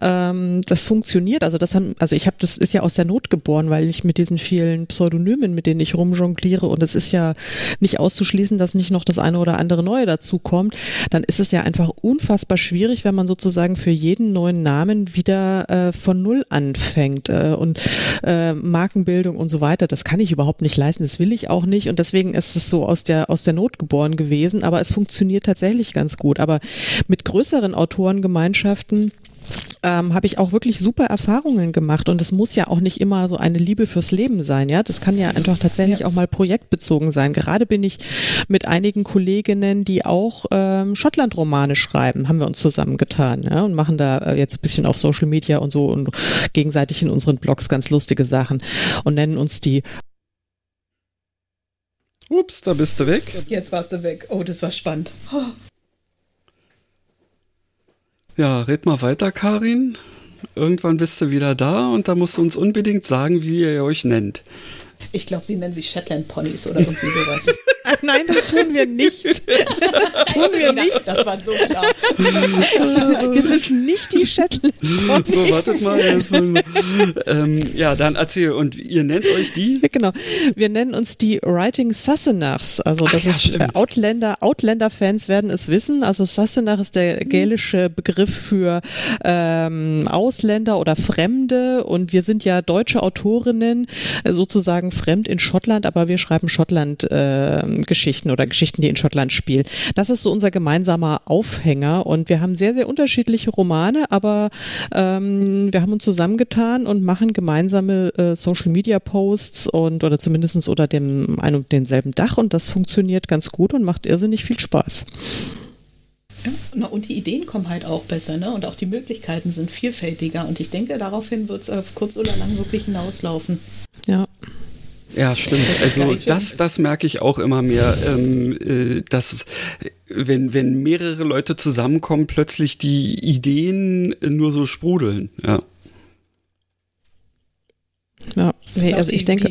ähm, das funktioniert. Also, das haben, also ich habe, das ist ja aus der Not geboren, weil ich mit diesen vielen Pseudonymen, mit denen ich rumjongliere, und es ist ja nicht auszuschließen, dass nicht noch das eine oder andere neue dazu kommt, dann ist es ja einfach unfassbar schwierig, wenn man sozusagen für jeden neuen Namen wieder äh, von Null anfängt äh, und äh, Markenbildung und so weiter. Das kann ich überhaupt nicht leisten, das will ich auch nicht und deswegen ist es so aus der, aus der Not geboren gewesen, aber es funktioniert tatsächlich ganz gut. Aber mit größeren Autorengemeinschaften ähm, habe ich auch wirklich super Erfahrungen gemacht und es muss ja auch nicht immer so eine Liebe fürs Leben sein, ja. Das kann ja einfach tatsächlich ja. auch mal projektbezogen sein. Gerade bin ich mit einigen Kolleginnen, die auch ähm, Schottland-Romane schreiben, haben wir uns zusammengetan ja, und machen da äh, jetzt ein bisschen auf Social Media und so und gegenseitig in unseren Blogs ganz lustige Sachen und nennen uns die Ups, da bist du weg. Jetzt warst du weg. Oh, das war spannend. Oh. Ja, red mal weiter, Karin. Irgendwann bist du wieder da und da musst du uns unbedingt sagen, wie ihr euch nennt. Ich glaube, sie nennen sich Shetland Ponys oder irgendwie sowas. Nein, das tun wir nicht. Das tun wir nicht. Das war so klar. Wir sind nicht die Shetland. So, wartet mal. ähm, ja, dann erzähl. Und ihr nennt euch die? Genau. Wir nennen uns die Writing Sassenachs. Also das Ach, ist ja, Outlander. Outlander-Fans werden es wissen. Also Sassenach ist der gälische Begriff für ähm, Ausländer oder Fremde. Und wir sind ja deutsche Autorinnen, sozusagen fremd in Schottland, aber wir schreiben Schottland-Geschichten äh, oder Geschichten, die in Schottland spielen. Das ist so unser gemeinsamer Aufhänger und wir haben sehr, sehr unterschiedliche Romane, aber ähm, wir haben uns zusammengetan und machen gemeinsame äh, Social-Media-Posts und oder zumindest unter dem ein und demselben Dach und das funktioniert ganz gut und macht irrsinnig viel Spaß. Ja, und die Ideen kommen halt auch besser, ne? Und auch die Möglichkeiten sind vielfältiger. Und ich denke, daraufhin wird es auf kurz oder lang wirklich hinauslaufen. Ja. Ja, stimmt. Also das, das merke ich auch immer mehr, ähm, äh, dass wenn, wenn mehrere Leute zusammenkommen, plötzlich die Ideen nur so sprudeln. Ja. Ja, nee, also ich denke.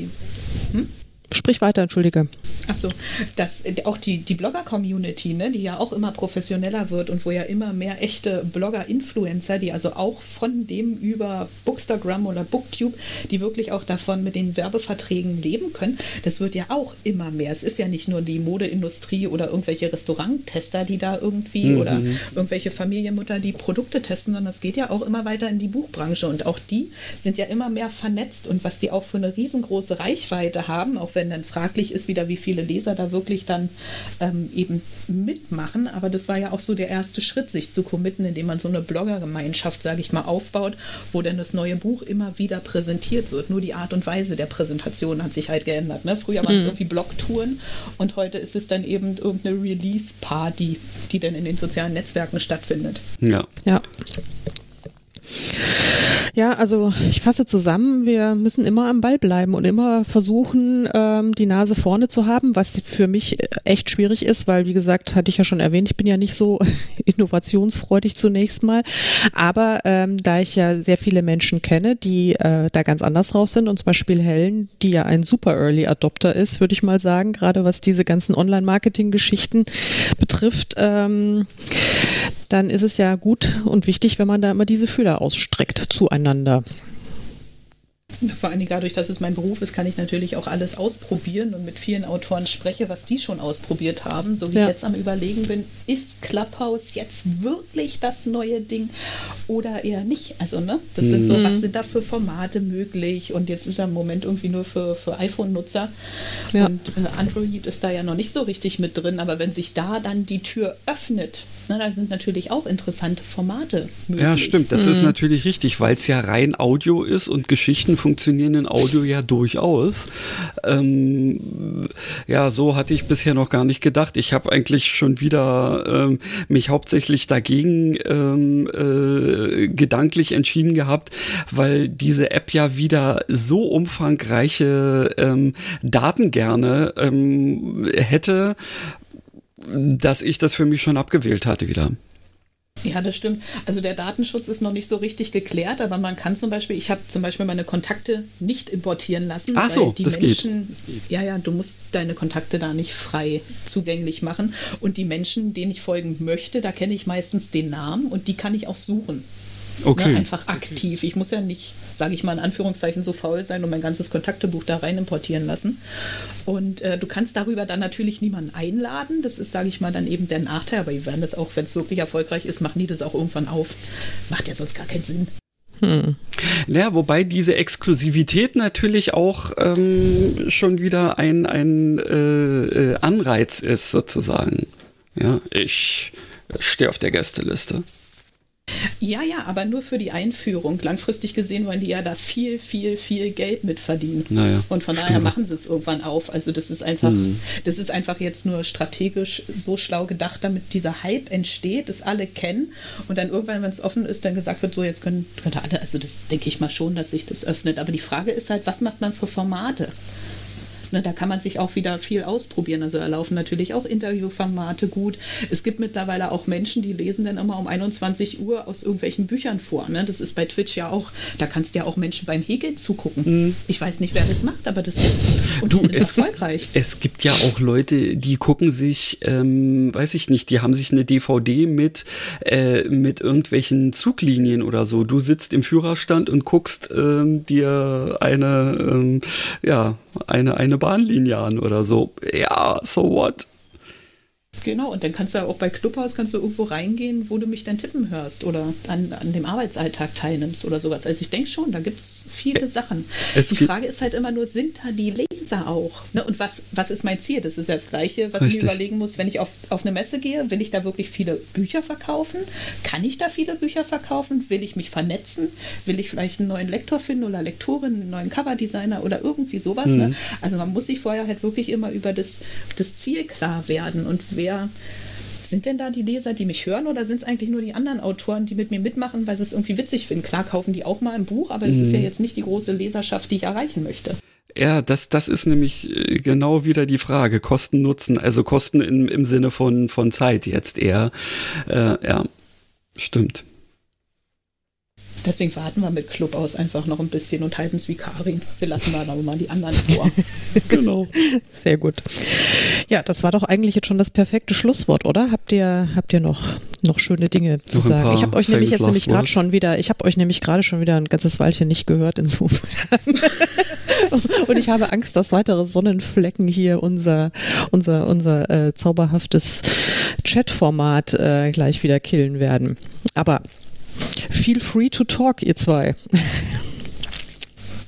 hm? Sprich weiter, entschuldige. Achso, dass auch die, die Blogger-Community, ne, die ja auch immer professioneller wird und wo ja immer mehr echte Blogger-Influencer, die also auch von dem über Bookstagram oder Booktube, die wirklich auch davon mit den Werbeverträgen leben können, das wird ja auch immer mehr. Es ist ja nicht nur die Modeindustrie oder irgendwelche Restauranttester, die da irgendwie mhm. oder irgendwelche Familienmutter, die Produkte testen, sondern es geht ja auch immer weiter in die Buchbranche und auch die sind ja immer mehr vernetzt und was die auch für eine riesengroße Reichweite haben, auch wenn wenn dann fraglich ist wieder, wie viele Leser da wirklich dann ähm, eben mitmachen. Aber das war ja auch so der erste Schritt, sich zu committen, indem man so eine Bloggergemeinschaft, sage ich mal, aufbaut, wo dann das neue Buch immer wieder präsentiert wird. Nur die Art und Weise der Präsentation hat sich halt geändert. Ne? Früher waren es mhm. irgendwie Blogtouren und heute ist es dann eben irgendeine Release-Party, die dann in den sozialen Netzwerken stattfindet. Ja. Ja. Ja, also ich fasse zusammen, wir müssen immer am Ball bleiben und immer versuchen, ähm, die Nase vorne zu haben, was für mich echt schwierig ist, weil, wie gesagt, hatte ich ja schon erwähnt, ich bin ja nicht so innovationsfreudig zunächst mal. Aber ähm, da ich ja sehr viele Menschen kenne, die äh, da ganz anders raus sind, und zum Beispiel Helen, die ja ein super Early Adopter ist, würde ich mal sagen, gerade was diese ganzen Online-Marketing-Geschichten betrifft, ähm, dann ist es ja gut und wichtig, wenn man da immer diese Fühler ausstreckt zueinander. Vor allen Dingen dadurch, dass es mein Beruf ist, kann ich natürlich auch alles ausprobieren und mit vielen Autoren spreche, was die schon ausprobiert haben. So wie ja. ich jetzt am Überlegen bin, ist Clubhouse jetzt wirklich das neue Ding oder eher nicht? Also, ne? Das sind so, was mhm. sind da für Formate möglich? Und jetzt ist er im Moment irgendwie nur für, für iPhone-Nutzer. Ja. Und äh, Android ist da ja noch nicht so richtig mit drin, aber wenn sich da dann die Tür öffnet, ne, dann sind natürlich auch interessante Formate möglich. Ja, stimmt. Das mhm. ist natürlich richtig, weil es ja rein Audio ist und Geschichten funktionieren in Audio ja durchaus. Ähm, ja, so hatte ich bisher noch gar nicht gedacht. Ich habe eigentlich schon wieder ähm, mich hauptsächlich dagegen ähm, äh, gedanklich entschieden gehabt, weil diese App ja wieder so umfangreiche ähm, Daten gerne ähm, hätte, dass ich das für mich schon abgewählt hatte wieder. Ja, das stimmt. Also der Datenschutz ist noch nicht so richtig geklärt, aber man kann zum Beispiel, ich habe zum Beispiel meine Kontakte nicht importieren lassen. Ach so, die das, Menschen, geht. das geht. Ja, ja, du musst deine Kontakte da nicht frei zugänglich machen. Und die Menschen, denen ich folgen möchte, da kenne ich meistens den Namen und die kann ich auch suchen. Okay. Ne, einfach aktiv. Ich muss ja nicht, sage ich mal in Anführungszeichen, so faul sein und mein ganzes Kontaktebuch da rein importieren lassen. Und äh, du kannst darüber dann natürlich niemanden einladen. Das ist, sage ich mal, dann eben der Nachteil. Aber die werden das auch, wenn es wirklich erfolgreich ist, machen die das auch irgendwann auf. Macht ja sonst gar keinen Sinn. Hm. Ja, wobei diese Exklusivität natürlich auch ähm, schon wieder ein, ein äh, äh Anreiz ist, sozusagen. Ja, ich stehe auf der Gästeliste. Ja, ja, aber nur für die Einführung. Langfristig gesehen wollen die ja da viel, viel, viel Geld mit verdienen. Naja, und von daher machen sie es irgendwann auf. Also das ist einfach, mhm. das ist einfach jetzt nur strategisch so schlau gedacht, damit dieser Hype entsteht, das alle kennen und dann irgendwann, wenn es offen ist, dann gesagt wird, so jetzt können, können alle, also das denke ich mal schon, dass sich das öffnet. Aber die Frage ist halt, was macht man für Formate? Ne, da kann man sich auch wieder viel ausprobieren. Also da laufen natürlich auch Interviewformate gut. Es gibt mittlerweile auch Menschen, die lesen dann immer um 21 Uhr aus irgendwelchen Büchern vor. Ne? Das ist bei Twitch ja auch, da kannst du ja auch Menschen beim Hegel zugucken. Mhm. Ich weiß nicht, wer das macht, aber das gibt's. Und du, es, erfolgreich. Es gibt ja auch Leute, die gucken sich, ähm, weiß ich nicht, die haben sich eine DVD mit, äh, mit irgendwelchen Zuglinien oder so. Du sitzt im Führerstand und guckst ähm, dir eine, ähm, ja, eine, eine Bahnlinie an oder so. Ja, so what? Genau, und dann kannst du auch bei Clubhaus kannst du irgendwo reingehen, wo du mich dann tippen hörst oder an, an dem Arbeitsalltag teilnimmst oder sowas. Also ich denke schon, da gibt es viele Sachen. Es die Frage ist halt immer nur, sind da die Leser auch? Ne? Und was, was ist mein Ziel? Das ist ja das Gleiche, was Richtig. ich mir überlegen muss, wenn ich auf, auf eine Messe gehe, will ich da wirklich viele Bücher verkaufen? Kann ich da viele Bücher verkaufen? Will ich mich vernetzen? Will ich vielleicht einen neuen Lektor finden oder Lektorin, einen neuen Coverdesigner oder irgendwie sowas? Ne? Mhm. Ne? Also man muss sich vorher halt wirklich immer über das, das Ziel klar werden und wer wer sind denn da die Leser, die mich hören oder sind es eigentlich nur die anderen Autoren, die mit mir mitmachen, weil sie es irgendwie witzig finden? Klar kaufen die auch mal ein Buch, aber es mhm. ist ja mhm. jetzt nicht die große Leserschaft, die ich erreichen möchte. Ja, das, das ist nämlich äh, genau wieder die Frage. Kosten, Nutzen, also Kosten im, im Sinne von, von Zeit jetzt eher. Äh, ja, stimmt. Deswegen warten wir mit Club aus einfach noch ein bisschen und halten es wie Karin. Wir lassen da noch mal die anderen vor. genau. Sehr gut. Ja, das war doch eigentlich jetzt schon das perfekte Schlusswort, oder? Habt ihr, habt ihr noch, noch schöne Dinge zu noch sagen? Ich habe euch nämlich jetzt nämlich gerade schon wieder, ich habe euch nämlich gerade schon wieder ein ganzes Weilchen nicht gehört insofern. und ich habe Angst, dass weitere Sonnenflecken hier unser, unser, unser äh, zauberhaftes Chatformat äh, gleich wieder killen werden. Aber Feel free to talk, ihr zwei.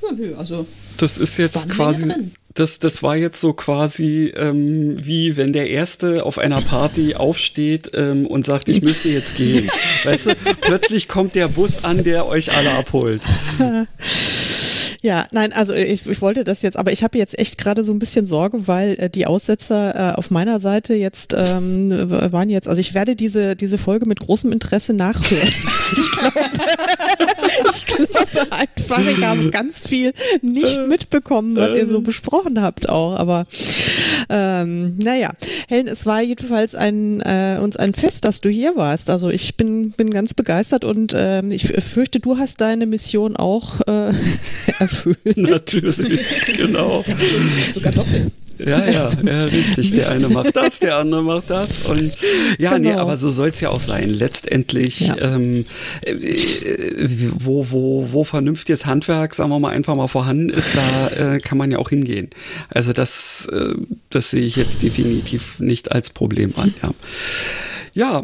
Ja, nö, also. Das ist jetzt quasi. Das, das war jetzt so quasi ähm, wie wenn der Erste auf einer Party aufsteht ähm, und sagt, ich müsste jetzt gehen. weißt du, plötzlich kommt der Bus an, der euch alle abholt. Ja, nein, also ich, ich wollte das jetzt, aber ich habe jetzt echt gerade so ein bisschen Sorge, weil äh, die Aussetzer äh, auf meiner Seite jetzt ähm, waren jetzt, also ich werde diese, diese Folge mit großem Interesse nachhören. ich glaube, ich glaube einfach, ich habe ganz viel nicht mitbekommen, was ihr so ähm. besprochen habt auch, aber ähm, naja, Helen, es war jedenfalls ein, äh, uns ein Fest, dass du hier warst. Also ich bin, bin ganz begeistert und ähm, ich fürchte, du hast deine Mission auch äh, erfüllt. Natürlich, genau. Sogar doppelt. Ja, ja, ja, richtig. Der eine macht das, der andere macht das. Und ja, genau. nee, aber so soll es ja auch sein. Letztendlich, ja. ähm, äh, wo, wo, wo vernünftiges Handwerk, sagen wir mal, einfach mal vorhanden ist, da äh, kann man ja auch hingehen. Also das, äh, das sehe ich jetzt definitiv nicht als Problem an. Ja, ja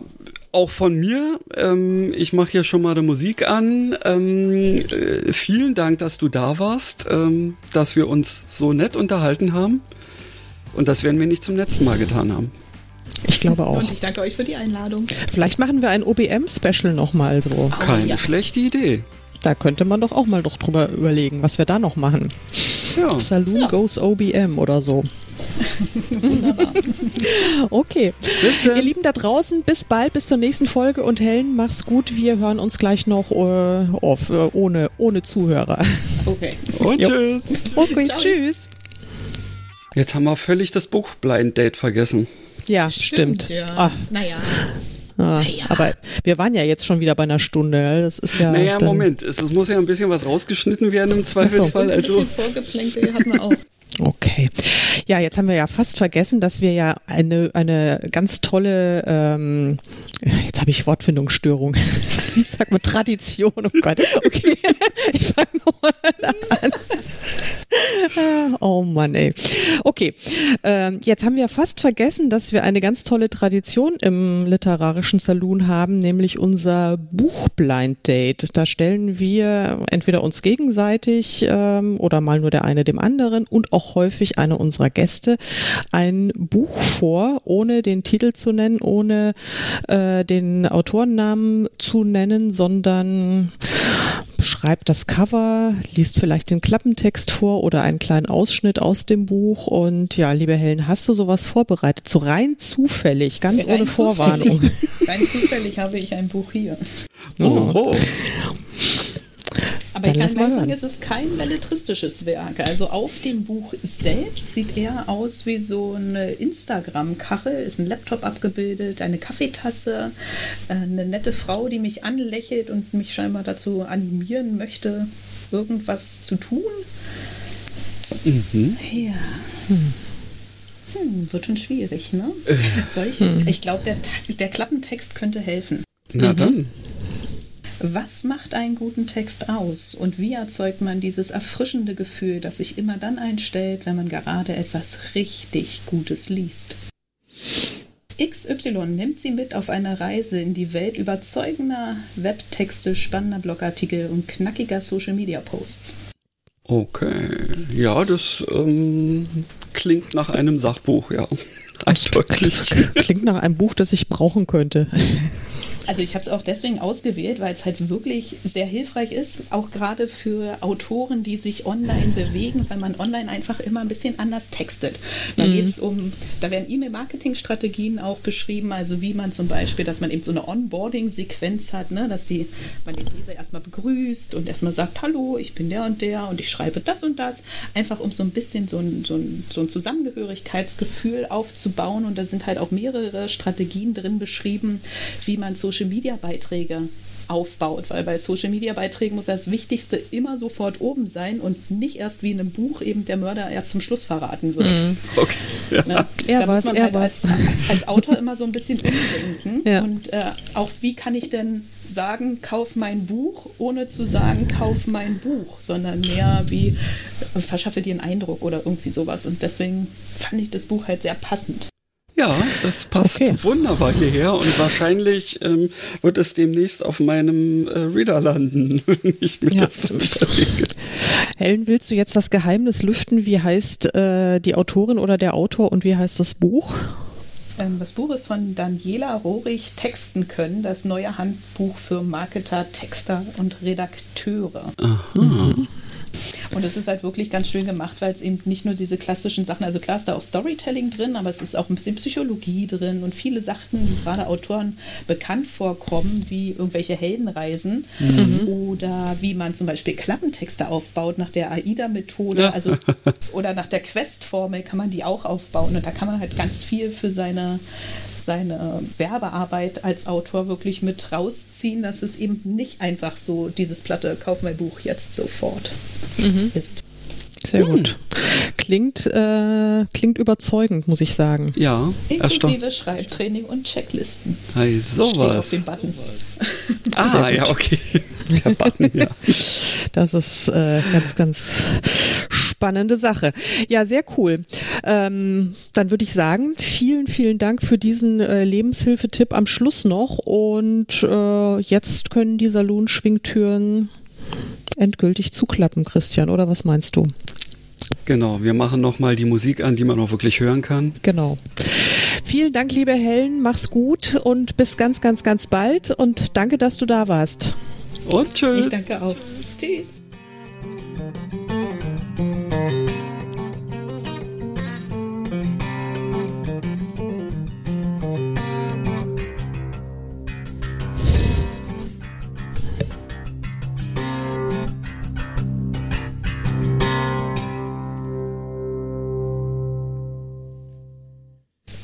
auch von mir. Ähm, ich mache hier schon mal die Musik an. Ähm, äh, vielen Dank, dass du da warst, ähm, dass wir uns so nett unterhalten haben. Und das werden wir nicht zum letzten Mal getan haben. Ich glaube auch. Und ich danke euch für die Einladung. Vielleicht machen wir ein OBM-Special nochmal so. Oh, Keine ja. schlechte Idee. Da könnte man doch auch mal doch drüber überlegen, was wir da noch machen. Ja. Saloon ja. Goes OBM oder so. Wunderbar. okay. Ihr Lieben da draußen, bis bald, bis zur nächsten Folge und Helen, mach's gut. Wir hören uns gleich noch äh, auf, äh, ohne, ohne Zuhörer. Okay. Und tschüss. Okay, Ciao. tschüss. Jetzt haben wir völlig das Buch Blind Date vergessen. Ja, stimmt. stimmt. Ja. Ah. Naja. Ah, naja. Aber wir waren ja jetzt schon wieder bei einer Stunde. Das ist ja. Naja, Moment. Es, es, muss ja ein bisschen was rausgeschnitten werden im Zweifelsfall. So. Ein bisschen also. Vorgeplänkel hatten wir auch. Okay. Ja, jetzt haben wir ja fast vergessen, dass wir ja eine, eine ganz tolle, ähm, jetzt habe ich Wortfindungsstörung. wie sagt man, Tradition, oh Gott. Okay, ich fange nochmal an. Oh Mann, ey. Okay, ähm, jetzt haben wir fast vergessen, dass wir eine ganz tolle Tradition im literarischen Saloon haben, nämlich unser Buchblind Date. Da stellen wir entweder uns gegenseitig ähm, oder mal nur der eine dem anderen und auch häufig eine unserer Gäste ein Buch vor, ohne den Titel zu nennen, ohne äh, den Autorennamen zu nennen, sondern schreibt das Cover, liest vielleicht den Klappentext vor oder einen kleinen Ausschnitt aus dem Buch. Und ja, liebe Helen, hast du sowas vorbereitet? So rein zufällig, ganz rein ohne zufällig. Vorwarnung. rein zufällig habe ich ein Buch hier. Oh. oh. Aber Dann ich kann gleich sagen, es ist kein belletristisches Werk. Also auf dem Buch selbst sieht er aus wie so eine Instagram-Kachel, ist ein Laptop abgebildet, eine Kaffeetasse, äh, eine nette Frau, die mich anlächelt und mich scheinbar dazu animieren möchte, irgendwas zu tun. Mhm. Ja. Hm. Hm, wird schon schwierig, ne? Ich, hm. ich glaube, der, der Klappentext könnte helfen. Na dann. Was macht einen guten Text aus und wie erzeugt man dieses erfrischende Gefühl, das sich immer dann einstellt, wenn man gerade etwas richtig Gutes liest? XY nimmt sie mit auf eine Reise in die Welt überzeugender Webtexte, spannender Blogartikel und knackiger Social-Media-Posts. Okay, ja, das ähm, klingt nach einem Sachbuch, ja. Eindeutig. Klingt nach einem Buch, das ich brauchen könnte. Also ich habe es auch deswegen ausgewählt, weil es halt wirklich sehr hilfreich ist, auch gerade für Autoren, die sich online bewegen, weil man online einfach immer ein bisschen anders textet. Da mhm. geht es um, da werden E-Mail-Marketing-Strategien auch beschrieben, also wie man zum Beispiel, dass man eben so eine Onboarding-Sequenz hat, ne, dass sie, man den Leser erstmal begrüßt und erstmal sagt, hallo, ich bin der und der und ich schreibe das und das, einfach um so ein bisschen so ein, so ein, so ein Zusammengehörigkeitsgefühl aufzubauen und da sind halt auch mehrere Strategien drin beschrieben, wie man Social Social Media Beiträge aufbaut, weil bei Social Media Beiträgen muss das Wichtigste immer sofort oben sein und nicht erst wie in einem Buch eben der Mörder erst zum Schluss verraten wird. Mhm. Okay. Ja. Ne? Er da muss man halt als, als, Autor immer so ein bisschen umdenken ja. und äh, auch wie kann ich denn sagen, kauf mein Buch, ohne zu sagen, kauf mein Buch, sondern mehr wie äh, verschaffe dir einen Eindruck oder irgendwie sowas. Und deswegen fand ich das Buch halt sehr passend. Ja, das passt okay. wunderbar hierher und wahrscheinlich ähm, wird es demnächst auf meinem äh, Reader landen, wenn ich mir ja. das so überlege. Helen, willst du jetzt das Geheimnis lüften? Wie heißt äh, die Autorin oder der Autor und wie heißt das Buch? Ähm, das Buch ist von Daniela Rohrig, Texten können, das neue Handbuch für Marketer, Texter und Redakteure. Aha. Mhm. Und es ist halt wirklich ganz schön gemacht, weil es eben nicht nur diese klassischen Sachen, also klar ist da auch Storytelling drin, aber es ist auch ein bisschen Psychologie drin und viele Sachen, die gerade Autoren bekannt vorkommen, wie irgendwelche Heldenreisen mhm. oder wie man zum Beispiel Klappentexte aufbaut nach der AIDA-Methode, ja. also oder nach der Quest-Formel kann man die auch aufbauen und da kann man halt ganz viel für seine seine Werbearbeit als Autor wirklich mit rausziehen, dass es eben nicht einfach so dieses platte Kauf mein Buch jetzt sofort mhm. ist. Sehr hm. gut. Klingt, äh, klingt überzeugend, muss ich sagen. Ja. Inklusive Schreibtraining und Checklisten. Hey, sowas. Steht auf dem Button. Ah, ja, okay. Der Button, ja. Das ist äh, ganz, ganz spannende Sache. Ja, sehr cool. Ähm, dann würde ich sagen, vielen, vielen Dank für diesen äh, Lebenshilfetipp am Schluss noch. Und äh, jetzt können die Salon-Schwingtüren endgültig zuklappen, Christian, oder was meinst du? Genau, wir machen nochmal die Musik an, die man auch wirklich hören kann. Genau. Vielen Dank, liebe Helen, mach's gut und bis ganz, ganz, ganz bald und danke, dass du da warst. Und tschüss. Ich danke auch. Tschüss.